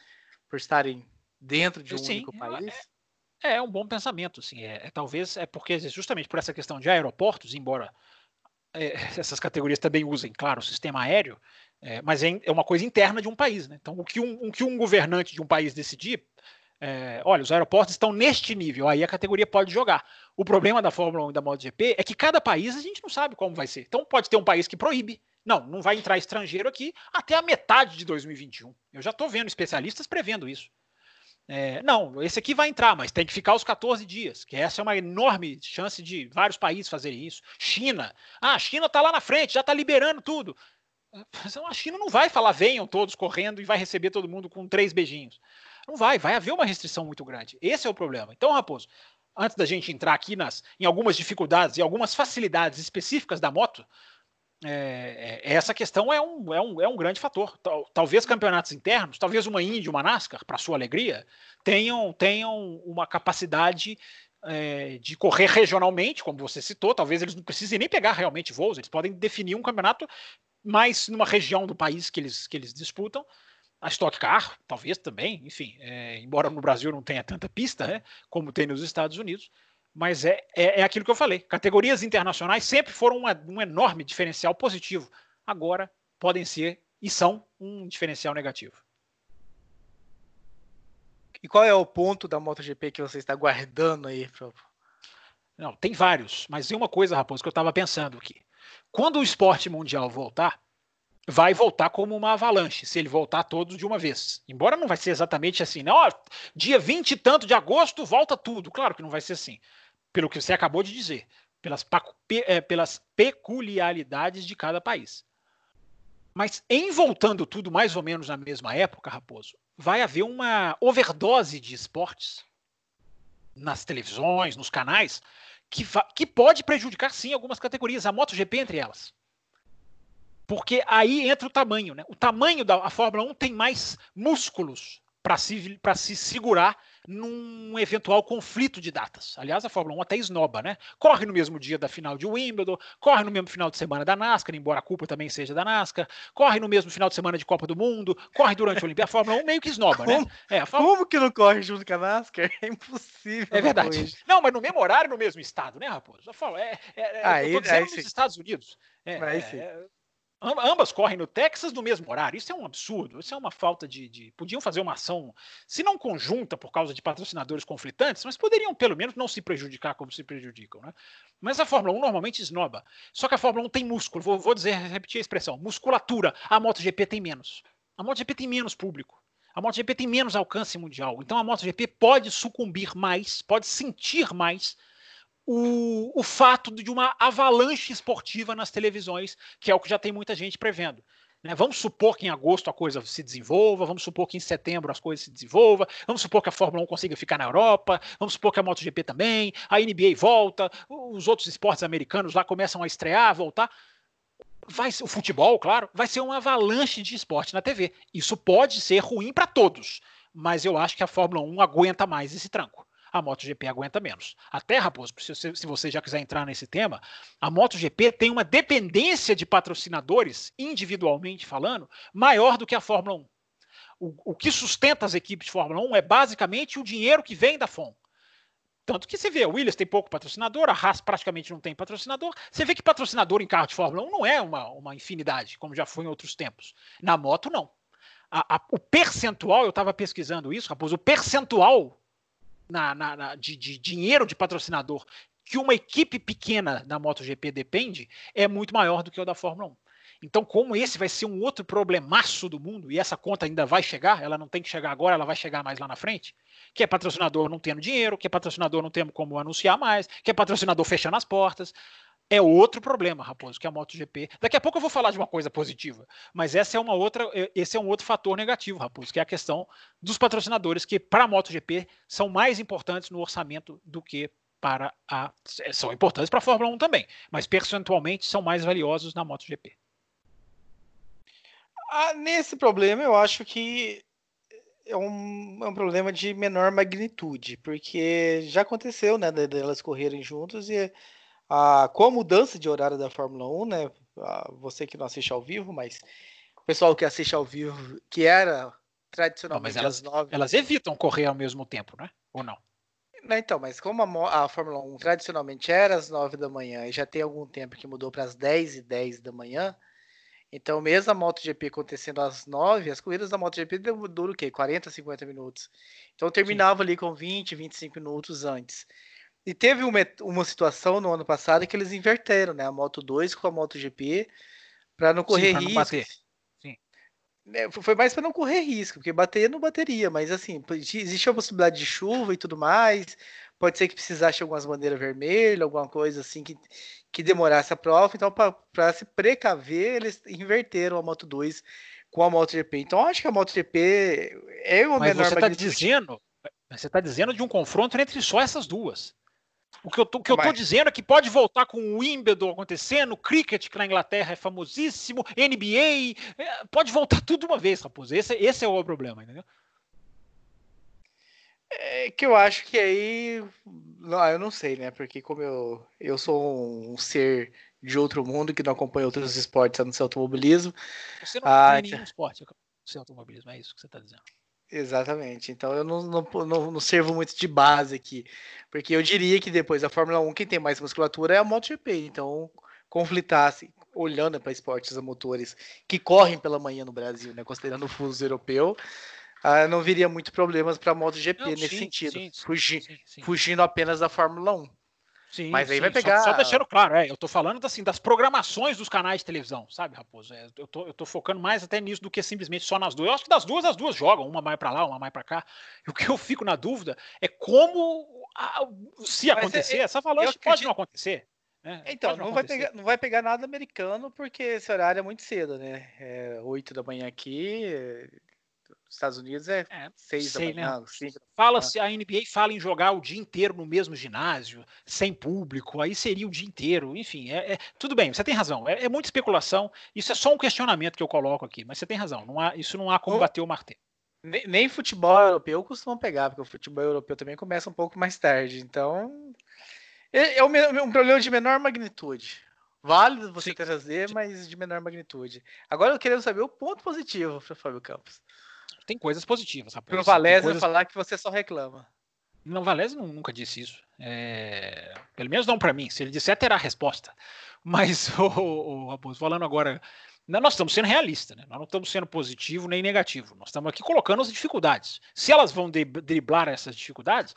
por estarem dentro de um Sim, único país? É, é, um bom pensamento, assim. É, é, talvez é porque justamente por essa questão de aeroportos, embora é, [laughs] essas categorias também usem, claro, o sistema aéreo, é, mas é, é, uma coisa interna de um país, né? Então, o que um, o que um governante de um país decidir, é, olha, os aeroportos estão neste nível, aí a categoria pode jogar. O problema da Fórmula 1 e da MotoGP é que cada país a gente não sabe como vai ser. Então, pode ter um país que proíbe, não, não vai entrar estrangeiro aqui até a metade de 2021. Eu já estou vendo especialistas prevendo isso. É, não, esse aqui vai entrar, mas tem que ficar os 14 dias, que essa é uma enorme chance de vários países fazerem isso. China, ah, a China está lá na frente, já está liberando tudo. A China não vai falar venham todos correndo e vai receber todo mundo com três beijinhos. Não vai, vai haver uma restrição muito grande. Esse é o problema. Então, Raposo, antes da gente entrar aqui nas, em algumas dificuldades e algumas facilidades específicas da moto, é, é, essa questão é um, é um, é um grande fator. Tal, talvez campeonatos internos, talvez uma Indy, uma NASCAR, para sua alegria, tenham, tenham uma capacidade é, de correr regionalmente, como você citou. Talvez eles não precisem nem pegar realmente voos, eles podem definir um campeonato mais numa região do país que eles, que eles disputam. A Stock Car, talvez também, enfim, é, embora no Brasil não tenha tanta pista né, como tem nos Estados Unidos mas é, é, é, aquilo que eu falei. Categorias internacionais sempre foram uma, um enorme diferencial positivo. Agora podem ser e são um diferencial negativo. E qual é o ponto da MotoGP que você está guardando aí? Não, tem vários, mas tem uma coisa, Raposo, que eu estava pensando aqui. Quando o esporte mundial voltar, vai voltar como uma avalanche, se ele voltar todos de uma vez. Embora não vai ser exatamente assim, não, né? dia 20 e tanto de agosto volta tudo. Claro que não vai ser assim pelo que você acabou de dizer, pelas, é, pelas peculiaridades de cada país. Mas em voltando tudo mais ou menos na mesma época, Raposo, vai haver uma overdose de esportes nas televisões, nos canais, que, que pode prejudicar sim algumas categorias, a MotoGP entre elas. Porque aí entra o tamanho, né? O tamanho da Fórmula 1 tem mais músculos para se, se segurar num eventual conflito de datas. Aliás, a Fórmula 1 até esnoba, né? Corre no mesmo dia da final de Wimbledon, corre no mesmo final de semana da NASCAR, embora a culpa também seja da NASCAR, corre no mesmo final de semana de Copa do Mundo, corre durante a Olimpíada. A Fórmula 1 meio que esnoba, né? É, Fórmula... Como que não corre junto com a NASCAR? [laughs] É impossível. É verdade. Não, mas no mesmo horário, no mesmo estado, né, Raposo? A Fórmula, é, é, é, aí, eu tô dizendo aí, nos Estados Unidos. É, aí, é, ambas correm no Texas no mesmo horário. Isso é um absurdo. Isso é uma falta de, de, Podiam fazer uma ação, se não conjunta por causa de patrocinadores conflitantes, mas poderiam pelo menos não se prejudicar como se prejudicam, né? Mas a Fórmula 1 normalmente esnoba. Só que a Fórmula 1 tem músculo. Vou, vou dizer, repetir a expressão: musculatura. A MotoGP tem menos. A MotoGP tem menos público. A MotoGP tem menos alcance mundial. Então a MotoGP pode sucumbir mais, pode sentir mais o, o fato de uma avalanche esportiva nas televisões, que é o que já tem muita gente prevendo. Né? Vamos supor que em agosto a coisa se desenvolva, vamos supor que em setembro as coisas se desenvolvam, vamos supor que a Fórmula 1 consiga ficar na Europa, vamos supor que a MotoGP também, a NBA volta, os outros esportes americanos lá começam a estrear, voltar. Vai, o futebol, claro, vai ser uma avalanche de esporte na TV. Isso pode ser ruim para todos, mas eu acho que a Fórmula 1 aguenta mais esse tranco a MotoGP aguenta menos. Até, Raposo, se você, se você já quiser entrar nesse tema, a MotoGP tem uma dependência de patrocinadores, individualmente falando, maior do que a Fórmula 1. O, o que sustenta as equipes de Fórmula 1 é basicamente o dinheiro que vem da FOM. Tanto que você vê, a Williams tem pouco patrocinador, a Haas praticamente não tem patrocinador. Você vê que patrocinador em carro de Fórmula 1 não é uma, uma infinidade, como já foi em outros tempos. Na moto, não. A, a, o percentual, eu estava pesquisando isso, Raposo, o percentual na, na, na de, de, dinheiro de patrocinador que uma equipe pequena da MotoGP depende é muito maior do que o da Fórmula 1. Então, como esse vai ser um outro problemaço do mundo, e essa conta ainda vai chegar, ela não tem que chegar agora, ela vai chegar mais lá na frente, que é patrocinador não tendo dinheiro, que é patrocinador não tendo como anunciar mais, que é patrocinador fechando as portas. É outro problema, Raposo, que a MotoGP. Daqui a pouco eu vou falar de uma coisa positiva, mas essa é uma outra, esse é um outro fator negativo, Raposo, que é a questão dos patrocinadores, que para a MotoGP são mais importantes no orçamento do que para a. São importantes para a Fórmula 1 também, mas percentualmente são mais valiosos na MotoGP. Ah, nesse problema, eu acho que é um, é um problema de menor magnitude, porque já aconteceu, né, delas correrem juntos e a, com a mudança de horário da Fórmula 1, né? A, você que não assiste ao vivo, mas o pessoal que assiste ao vivo, que era tradicionalmente não, elas, às 9. Elas evitam correr ao mesmo tempo, né? Ou não? Não, então, mas como a, a, Fórmula 1 tradicionalmente era às 9 da manhã e já tem algum tempo que mudou para as 10 e 10 da manhã, então mesmo a MotoGP acontecendo às 9, as corridas da MotoGP duram o quê? 40, 50 minutos. Então terminava Sim. ali com 20, 25 minutos antes. E teve uma, uma situação no ano passado que eles inverteram, né? A Moto 2 com a MotoGP para não correr Sim, risco. Sim. É, foi mais para não correr risco, porque bater não bateria, mas assim, existe a possibilidade de chuva e tudo mais. Pode ser que precisasse de algumas bandeiras vermelhas, alguma coisa assim que, que demorasse a prova. Então, para se precaver, eles inverteram a Moto 2 com a MotoGP. Então, acho que a MotoGP é uma mas menor você está dizendo, você está dizendo de um confronto entre só essas duas. O que eu tô, o que eu tô dizendo é que pode voltar com o Wimbledon acontecendo, cricket que na Inglaterra é famosíssimo, NBA, é, pode voltar [laughs] tudo uma vez, Raposo. Esse, esse é o problema, entendeu? É que eu acho que aí. Não, eu não sei, né? Porque como eu, eu sou um ser de outro mundo que não acompanha outros esportes a não ser automobilismo. Você não ah, tem nenhum esporte sem automobilismo, é isso que você está dizendo. Exatamente. Então eu não, não, não, não, servo muito de base aqui. Porque eu diria que depois da Fórmula 1, quem tem mais musculatura é a MotoGP. Então, conflitasse, olhando para esportes a motores que correm pela manhã no Brasil, né, considerando o fuso europeu, ah, não viria muito problemas para a MotoGP não, nesse sim, sim, sim, fugindo apenas da Fórmula 1. Sim, Mas aí sim, vai pegar. Só, só, deixando claro, é, eu tô falando assim, das programações dos canais de televisão, sabe, Raposo? É, eu, tô, eu tô focando mais até nisso do que simplesmente só nas duas. Eu acho que das duas, as duas jogam, uma mais para lá, uma mais para cá. E o que eu fico na dúvida é como, a, se é, acontecer, é, essa avalanche pode não acontecer. Né? Então, não, não vai, pegar, não vai pegar nada americano, porque esse horário é muito cedo, né? É 8 da manhã aqui, Estados Unidos é, é seis sei, da manhã. Né? Fala-se, a NBA fala em jogar o dia inteiro no mesmo ginásio, sem público, aí seria o dia inteiro. Enfim, é, é tudo bem, você tem razão. É, é, muita especulação. Isso é só um questionamento que eu coloco aqui, mas você tem razão. Não há, isso não há como bater o martelo. Nem, nem, futebol europeu costumam pegar, porque o futebol europeu também começa um pouco mais tarde. Então, é, é um, um problema de menor magnitude. Válido você sim, trazer, mas de menor magnitude. Agora eu quero saber o ponto positivo para Fábio Campos tem coisas positivas. Rapaz. Pro Valese coisas... falar que você só reclama. Não, Valese nunca disse isso. É... Pelo menos não para mim. Se ele disser, terá resposta. [laughs] Mas, o, o, o falando agora, nós estamos sendo realistas, né? Nós não estamos sendo positivo nem negativo. Nós estamos aqui colocando as dificuldades. Se elas vão driblar essas dificuldades,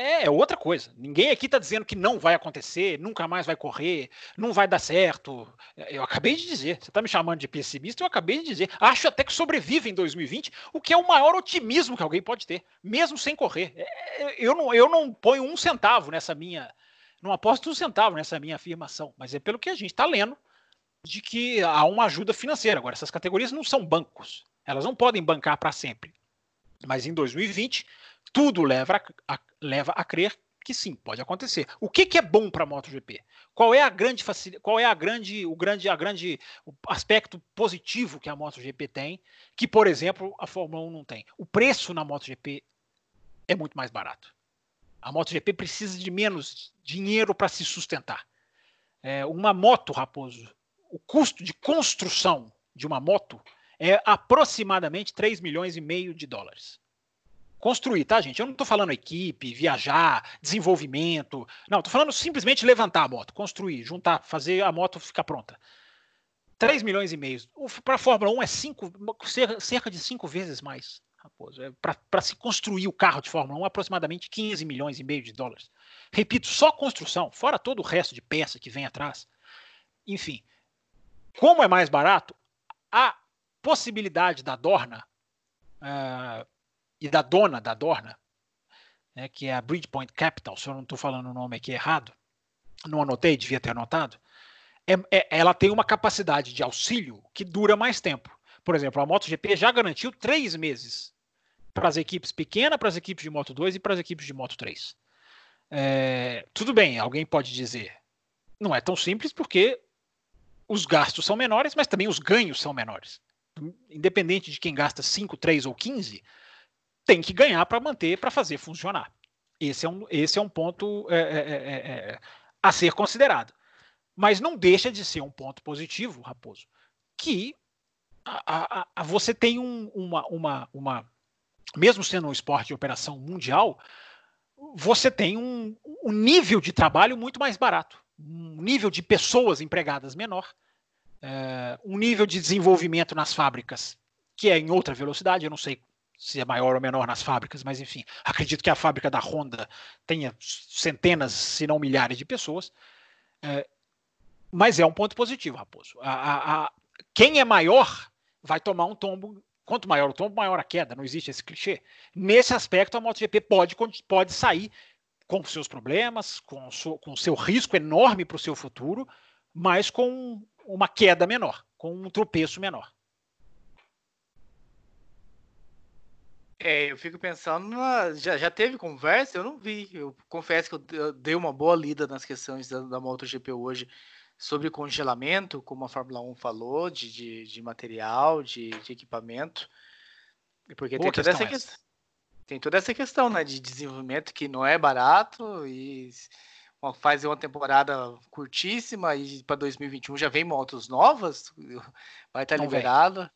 é, é outra coisa. Ninguém aqui está dizendo que não vai acontecer, nunca mais vai correr, não vai dar certo. É, eu acabei de dizer. Você está me chamando de pessimista, eu acabei de dizer. Acho até que sobrevive em 2020, o que é o maior otimismo que alguém pode ter, mesmo sem correr. É, eu, não, eu não ponho um centavo nessa minha. Não aposto um centavo nessa minha afirmação, mas é pelo que a gente está lendo de que há uma ajuda financeira. Agora, essas categorias não são bancos. Elas não podem bancar para sempre. Mas em 2020 tudo leva a, a, leva a crer que sim, pode acontecer. O que, que é bom para a MotoGP? Qual é a grande qual é a grande, o grande, a grande o aspecto positivo que a MotoGP tem, que por exemplo a Fórmula 1 não tem? O preço na MotoGP é muito mais barato. A MotoGP precisa de menos dinheiro para se sustentar. É, uma moto, Raposo, o custo de construção de uma moto é aproximadamente 3 milhões e meio de dólares. Construir, tá, gente? Eu não estou falando equipe, viajar, desenvolvimento. Não, estou falando simplesmente levantar a moto, construir, juntar, fazer a moto ficar pronta. 3 milhões e meio. Para a Fórmula 1 é cinco, cerca de cinco vezes mais. Raposo. É Para se construir o carro de Fórmula 1, aproximadamente 15 milhões e meio de dólares. Repito, só construção, fora todo o resto de peça que vem atrás. Enfim, como é mais barato, a possibilidade da Dorna uh, e da dona da Dorna, né, que é a Bridgepoint Capital, se eu não estou falando o nome aqui errado, não anotei, devia ter anotado, é, é, ela tem uma capacidade de auxílio que dura mais tempo. Por exemplo, a MotoGP já garantiu três meses para as equipes pequenas, para as equipes de Moto 2 e para as equipes de Moto 3. É, tudo bem, alguém pode dizer, não é tão simples porque os gastos são menores, mas também os ganhos são menores. Independente de quem gasta 5, 3 ou 15, tem que ganhar para manter, para fazer funcionar. Esse é um, esse é um ponto é, é, é, é, a ser considerado. Mas não deixa de ser um ponto positivo, Raposo, que a, a, a você tem um, uma, uma, uma. Mesmo sendo um esporte de operação mundial, você tem um, um nível de trabalho muito mais barato, um nível de pessoas empregadas menor, é, um nível de desenvolvimento nas fábricas que é em outra velocidade. Eu não sei se é maior ou menor nas fábricas, mas enfim, acredito que a fábrica da Honda tenha centenas, se não milhares de pessoas. É, mas é um ponto positivo, Raposo. A, a, a, quem é maior vai tomar um tombo Quanto maior o tombo, maior a queda. Não existe esse clichê. Nesse aspecto, a MotoGP pode, pode sair com seus problemas, com, o com seu risco enorme para o seu futuro, mas com uma queda menor, com um tropeço menor. É, eu fico pensando, na, já, já teve conversa? Eu não vi. Eu confesso que eu, dei uma boa lida nas questões da, da MotoGP hoje sobre congelamento, como a Fórmula 1 falou, de, de, de material, de, de, equipamento. Porque tem toda, essa questão, tem toda essa questão né, de desenvolvimento que não é barato e faz uma temporada curtíssima e para 2021 já vem motos novas, vai estar tá liberado. Vem.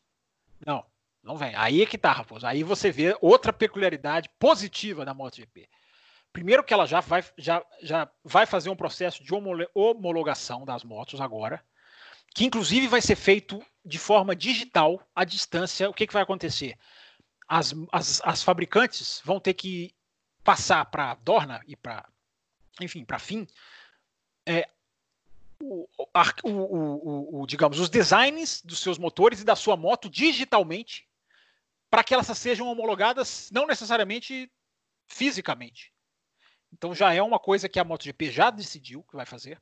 Não, não vem. Aí é que tá, Raposo. Aí você vê outra peculiaridade positiva da MotoGP. Primeiro que ela já vai, já, já vai fazer um processo de homologação das motos agora, que inclusive vai ser feito de forma digital, à distância. O que, que vai acontecer? As, as, as fabricantes vão ter que passar para Dorna e para, enfim, para Fim, é, o, o, o, o, digamos, os designs dos seus motores e da sua moto digitalmente, para que elas sejam homologadas não necessariamente fisicamente. Então já é uma coisa que a MotoGP já decidiu que vai fazer.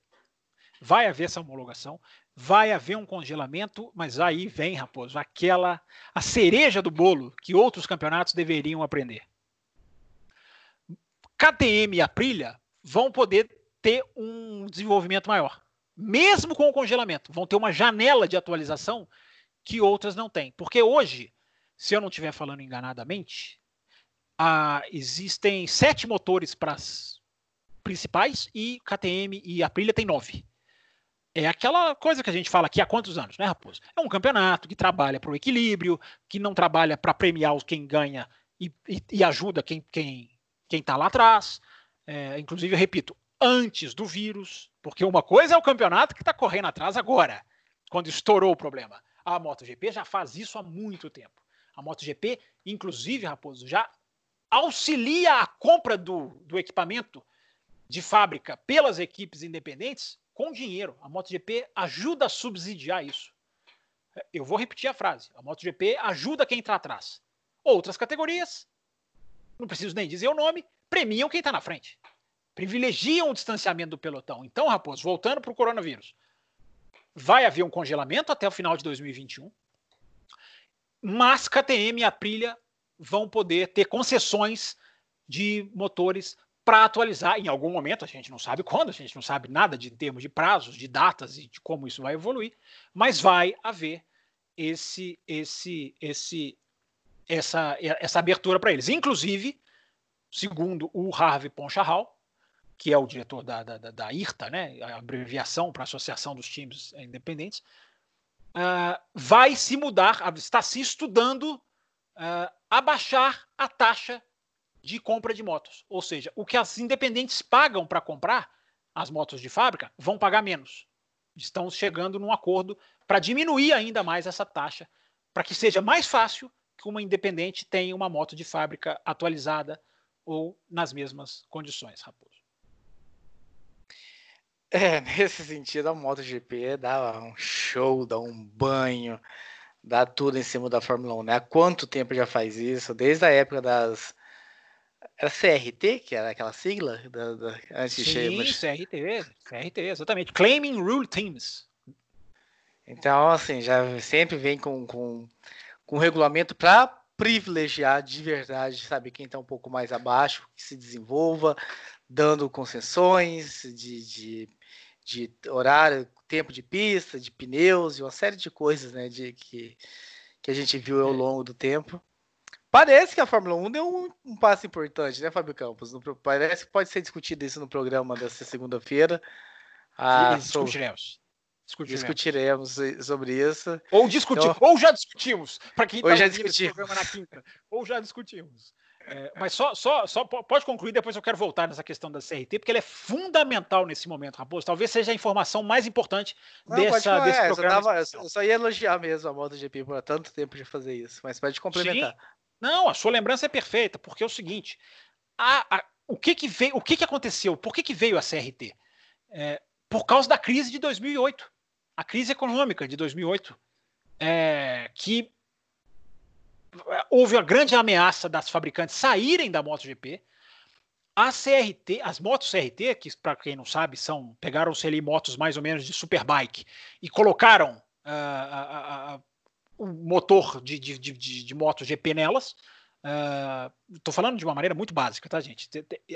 Vai haver essa homologação, vai haver um congelamento, mas aí vem, Raposo, aquela a cereja do bolo que outros campeonatos deveriam aprender. KTM e Aprilia vão poder ter um desenvolvimento maior, mesmo com o congelamento, vão ter uma janela de atualização que outras não têm. Porque hoje, se eu não estiver falando enganadamente, ah, existem sete motores para as principais e KTM e Aprilia tem nove. É aquela coisa que a gente fala aqui há quantos anos, né, Raposo? É um campeonato que trabalha para o equilíbrio, que não trabalha para premiar quem ganha e, e, e, ajuda quem quem quem está lá atrás. É, inclusive, eu repito, antes do vírus, porque uma coisa é o campeonato que está correndo atrás agora, quando estourou o problema. A MotoGP já faz isso há muito tempo. A MotoGP, inclusive, Raposo, já auxilia a compra do, do equipamento de fábrica pelas equipes independentes com dinheiro. A MotoGP ajuda a subsidiar isso. Eu vou repetir a frase. A MotoGP ajuda quem está atrás. Outras categorias, não preciso nem dizer o nome, premiam quem está na frente. Privilegiam o distanciamento do pelotão. Então, Raposo, voltando para o coronavírus, vai haver um congelamento até o final de 2021, mas KTM e Aprilia vão poder ter concessões de motores para atualizar em algum momento, a gente não sabe quando, a gente não sabe nada de em termos de prazos, de datas e de como isso vai evoluir, mas vai haver esse esse esse essa essa abertura para eles. Inclusive, segundo o Harvey Ponchahal, que é o diretor da, da, da IRTA, né, a abreviação para a Associação dos Times Independentes, uh, vai se mudar, está se estudando uh, abaixar a taxa de compra de motos. Ou seja, o que as independentes pagam para comprar as motos de fábrica vão pagar menos. Estão chegando num acordo para diminuir ainda mais essa taxa, para que seja mais fácil que uma independente tenha uma moto de fábrica atualizada ou nas mesmas condições, Raposo. [laughs] É, nesse sentido, a MotoGP dá um show, dá um banho dá tudo em cima da Fórmula 1, né? Há quanto tempo já faz isso? Desde a época das, Era CRT, que era aquela sigla da, da, antes Sim, de CRT, CRT, exatamente. Claiming Rule Teams. Então, assim, já sempre vem com, com, com regulamento para privilegiar de verdade, sabe, quem está um pouco mais abaixo, que se desenvolva, dando concessões de, de, de horário, tempo de pista, de pneus e uma série de coisas, né, de que, que a gente viu ao é. longo do tempo. Parece que a Fórmula 1 deu um, um passo importante, né, Fábio Campos? No, parece que pode ser discutido isso no programa dessa segunda-feira. Ah, discutiremos. Discutiremos. discutiremos sobre isso. Ou discutimos, então, ou já discutimos, para quem está ouvindo esse programa na quinta. Ou já discutimos. É, mas só, só, só pode concluir, depois eu quero voltar nessa questão da CRT, porque ela é fundamental nesse momento, Raposo. Talvez seja a informação mais importante Não, dessa, desse é, programa. Eu, tava, eu, só ia elogiar mesmo a MotoGP por tanto tempo de fazer isso, mas pode complementar. Sim. Não, a sua lembrança é perfeita, porque é o seguinte: a, a, o que que veio, o que que aconteceu? Por que que veio a CRT? É, por causa da crise de 2008, a crise econômica de 2008, é, que houve a grande ameaça das fabricantes saírem da MotoGP. A CRT, as motos CRT, que para quem não sabe, são pegaram-se ali motos mais ou menos de superbike e colocaram uh, o motor de, de, de, de MotoGP nelas. Estou uh, falando de uma maneira muito básica, tá, gente?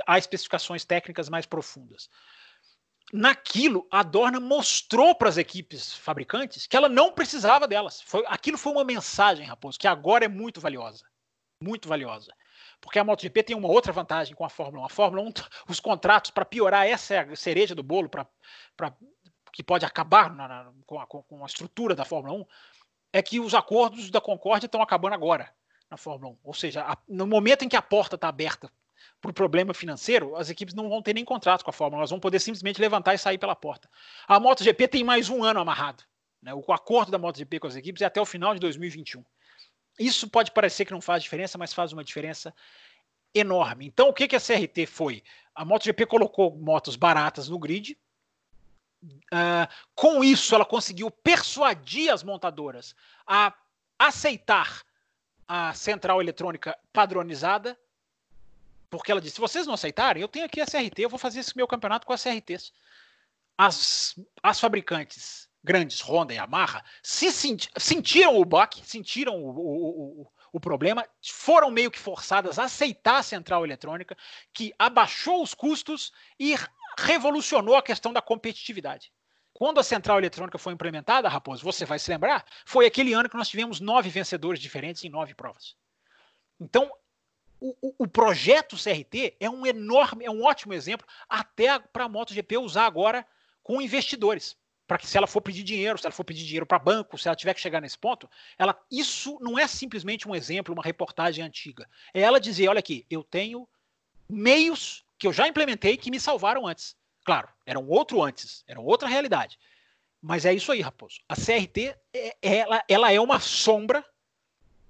Há especificações técnicas mais profundas. Naquilo, a Dorna mostrou para as equipes fabricantes que ela não precisava delas. Foi, aquilo foi uma mensagem, Raposo, que agora é muito valiosa. Muito valiosa. Porque a MotoGP tem uma outra vantagem com a Fórmula 1. A Fórmula 1, [laughs] os contratos, para piorar, essa é a cereja do bolo, pra, pra que pode acabar na, na, com, a, com, a, estrutura da Fórmula 1 é que os acordos da Concórdia estão acabando agora na Fórmula 1. Ou seja, a, no momento em que a porta está aberta o problema financeiro, as equipes não vão ter nem contrato com a Fórmula, elas vão poder simplesmente levantar e sair pela porta. A MotoGP tem mais um ano amarrado. Né? O acordo da MotoGP com as equipes é até o final de 2021. Isso pode parecer que não faz diferença, mas faz uma diferença enorme. Então, o que, que a CRT foi? A MotoGP colocou motos baratas no grid, Uh, com isso, ela conseguiu persuadir as montadoras a aceitar a central eletrônica padronizada, porque ela disse: se vocês não aceitarem, eu tenho aqui a CRT, eu vou fazer esse meu campeonato com as CRTs. As, as fabricantes grandes, Honda e Yamaha, se senti sentiram o baque, sentiram o, o, o, o problema, foram meio que forçadas a aceitar a central eletrônica, que abaixou os custos e revolucionou a questão da competitividade. Quando a central eletrônica foi implementada, Raposo, você vai se lembrar, foi aquele ano que nós tivemos nove vencedores diferentes em nove provas. Então, o, o, o projeto CRT é um enorme, é um ótimo exemplo, até para a MotoGP usar agora com investidores. Para que se ela for pedir dinheiro, se ela for pedir dinheiro para banco, se ela tiver que chegar nesse ponto, ela, isso não é simplesmente um exemplo, uma reportagem antiga. É ela dizer, olha aqui, eu tenho meios que eu já implementei que me salvaram antes. Claro, era um outro antes, era outra realidade. Mas é isso aí, Raposo. A CRT, é, ela, ela é uma sombra.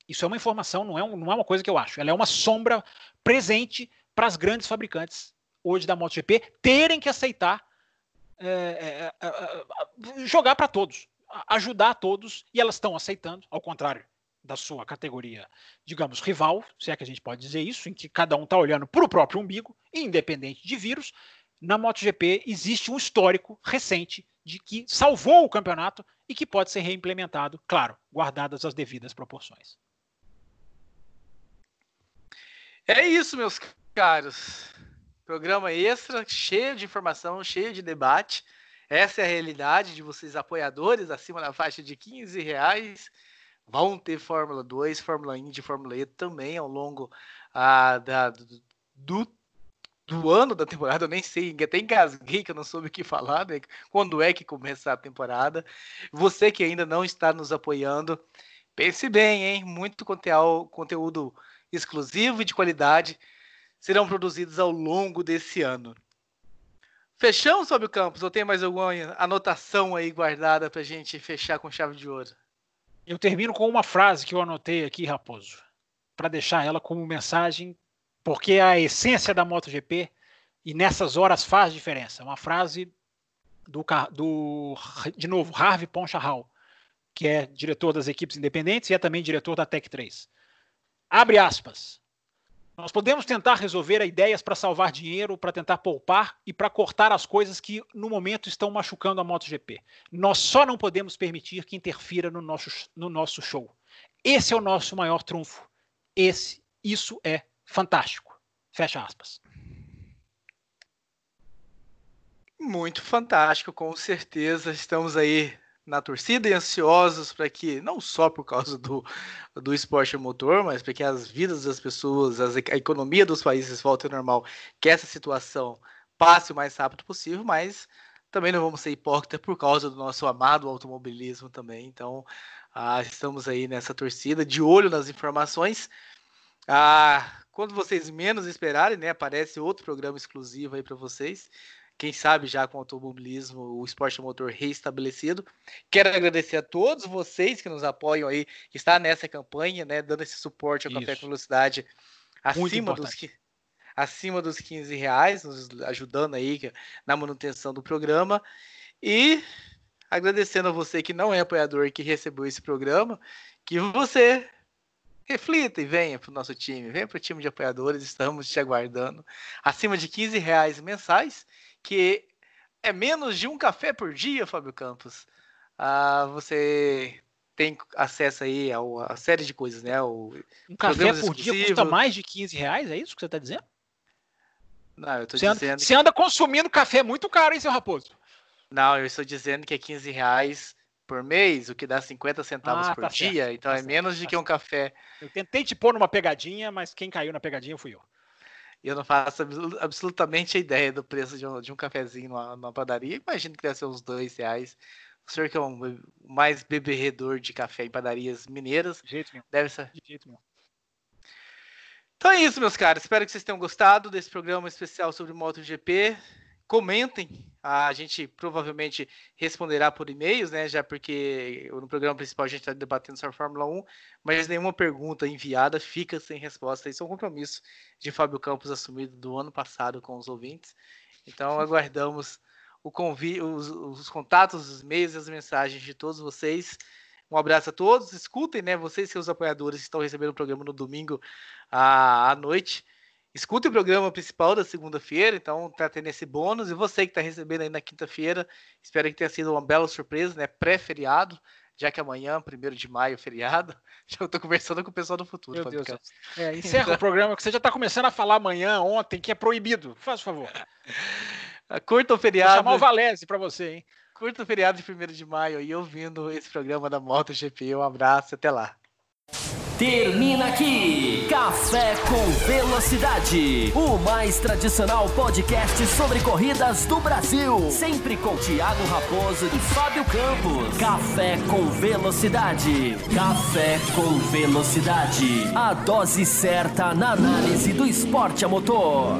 Isso é uma informação, não é, um, não é uma coisa que eu acho. Ela é uma sombra presente para as grandes fabricantes hoje da MotoGP terem que aceitar é, é, é, é jogar para todos, ajudar todos, e elas estão aceitando, ao contrário da sua categoria, digamos, rival, se é que a gente pode dizer isso, em que cada um está olhando para o próprio umbigo, independente de vírus. Na MotoGP existe um histórico recente de que salvou o campeonato e que pode ser reimplementado, claro, guardadas as devidas proporções. É isso, meus caros. Programa extra, cheio de informação, cheio de debate. Essa é a realidade de vocês apoiadores acima da faixa de 15 reais Vão ter Fórmula 2, Fórmula Indy, Fórmula E também ao longo ah, da, do, do ano da temporada. Eu nem sei, até engasguei que eu não soube o que falar, né? Quando é que começa a temporada. Você que ainda não está nos apoiando, pense bem, hein? Muito conteúdo, conteúdo exclusivo e de qualidade serão produzidos ao longo desse ano. Fechamos sobre o campus? Ou tem mais alguma anotação aí guardada para a gente fechar com chave de ouro? Eu termino com uma frase que eu anotei aqui, Raposo, para deixar ela como mensagem, porque é a essência da MotoGP e nessas horas faz diferença. Uma frase do, do de novo, Harvey Ponchahal, que é diretor das equipes independentes e é também diretor da Tech 3. Abre aspas. Nós podemos tentar resolver ideias para salvar dinheiro, para tentar poupar e para cortar as coisas que no momento estão machucando a MotoGP. Nós só não podemos permitir que interfira no nosso, no nosso show. Esse é o nosso maior trunfo. Esse, isso é fantástico. Fecha aspas. Muito fantástico, com certeza. Estamos aí na torcida e ansiosos para que, não só por causa do, do esporte motor, mas para que as vidas das pessoas, as, a economia dos países volte ao normal, que essa situação passe o mais rápido possível, mas também não vamos ser hipócritas por causa do nosso amado automobilismo também. Então, ah, estamos aí nessa torcida, de olho nas informações. Ah, quando vocês menos esperarem, né, aparece outro programa exclusivo aí para vocês quem sabe já com o automobilismo, o esporte motor reestabelecido. Quero agradecer a todos vocês que nos apoiam aí, que está nessa campanha, né, dando esse suporte ao Isso. Café com Velocidade acima dos, acima dos 15 reais, nos ajudando aí na manutenção do programa. E agradecendo a você que não é apoiador e que recebeu esse programa, que você reflita e venha para o nosso time, venha para o time de apoiadores, estamos te aguardando. Acima de 15 reais mensais que é menos de um café por dia, Fábio Campos. Ah, você tem acesso aí a, a série de coisas, né? O, um café por dia custa mais de 15 reais, é isso que você está dizendo? Não, eu tô você dizendo. Anda, Você anda consumindo café muito caro, hein, seu Raposo? Não, eu estou dizendo que é 15 reais por mês, o que dá 50 centavos ah, por tá dia. Certo, então tá é certo, menos de tá que um café. Eu tentei te pôr numa pegadinha, mas quem caiu na pegadinha fui eu eu não faço absolutamente a ideia do preço de um, de um cafezinho numa, numa padaria. Imagino que deve ser uns dois reais. O senhor que é um mais beberredor de café em padarias mineiras. De jeito Deve ser. De jeito mesmo. Então é isso, meus caros. Espero que vocês tenham gostado desse programa especial sobre MotoGP comentem. A gente provavelmente responderá por e-mails, né? Já porque no programa principal a gente está debatendo sobre a Fórmula 1, mas nenhuma pergunta enviada fica sem resposta. Isso é um compromisso de Fábio Campos assumido do ano passado com os ouvintes. Então [laughs] aguardamos o convite, os, os contatos, os e-mails e as mensagens de todos vocês. Um abraço a todos. Escutem, né? Vocês, seus apoiadores, estão recebendo o programa no domingo à, à noite. Escute o programa principal da segunda-feira, então tá tendo esse bônus. E você que está recebendo aí na quinta-feira, espero que tenha sido uma bela surpresa, né? Pré-feriado, já que amanhã, primeiro de maio, feriado. [laughs] Já estou conversando com o pessoal do futuro. Meu Deus. É, encerra então... o programa, que você já está começando a falar amanhã, ontem, que é proibido. Faz favor. [laughs] Curta o feriado. Vou chamar o Valese para você, hein? Curta o feriado de primeiro de maio e ouvindo esse programa da MotoGP. Um abraço, até lá. Termina aqui Café com Velocidade, o mais tradicional podcast sobre corridas do Brasil. Sempre com Thiago Raposo e Fábio Campos. Café com Velocidade. Café com Velocidade. A dose certa na análise do esporte a motor.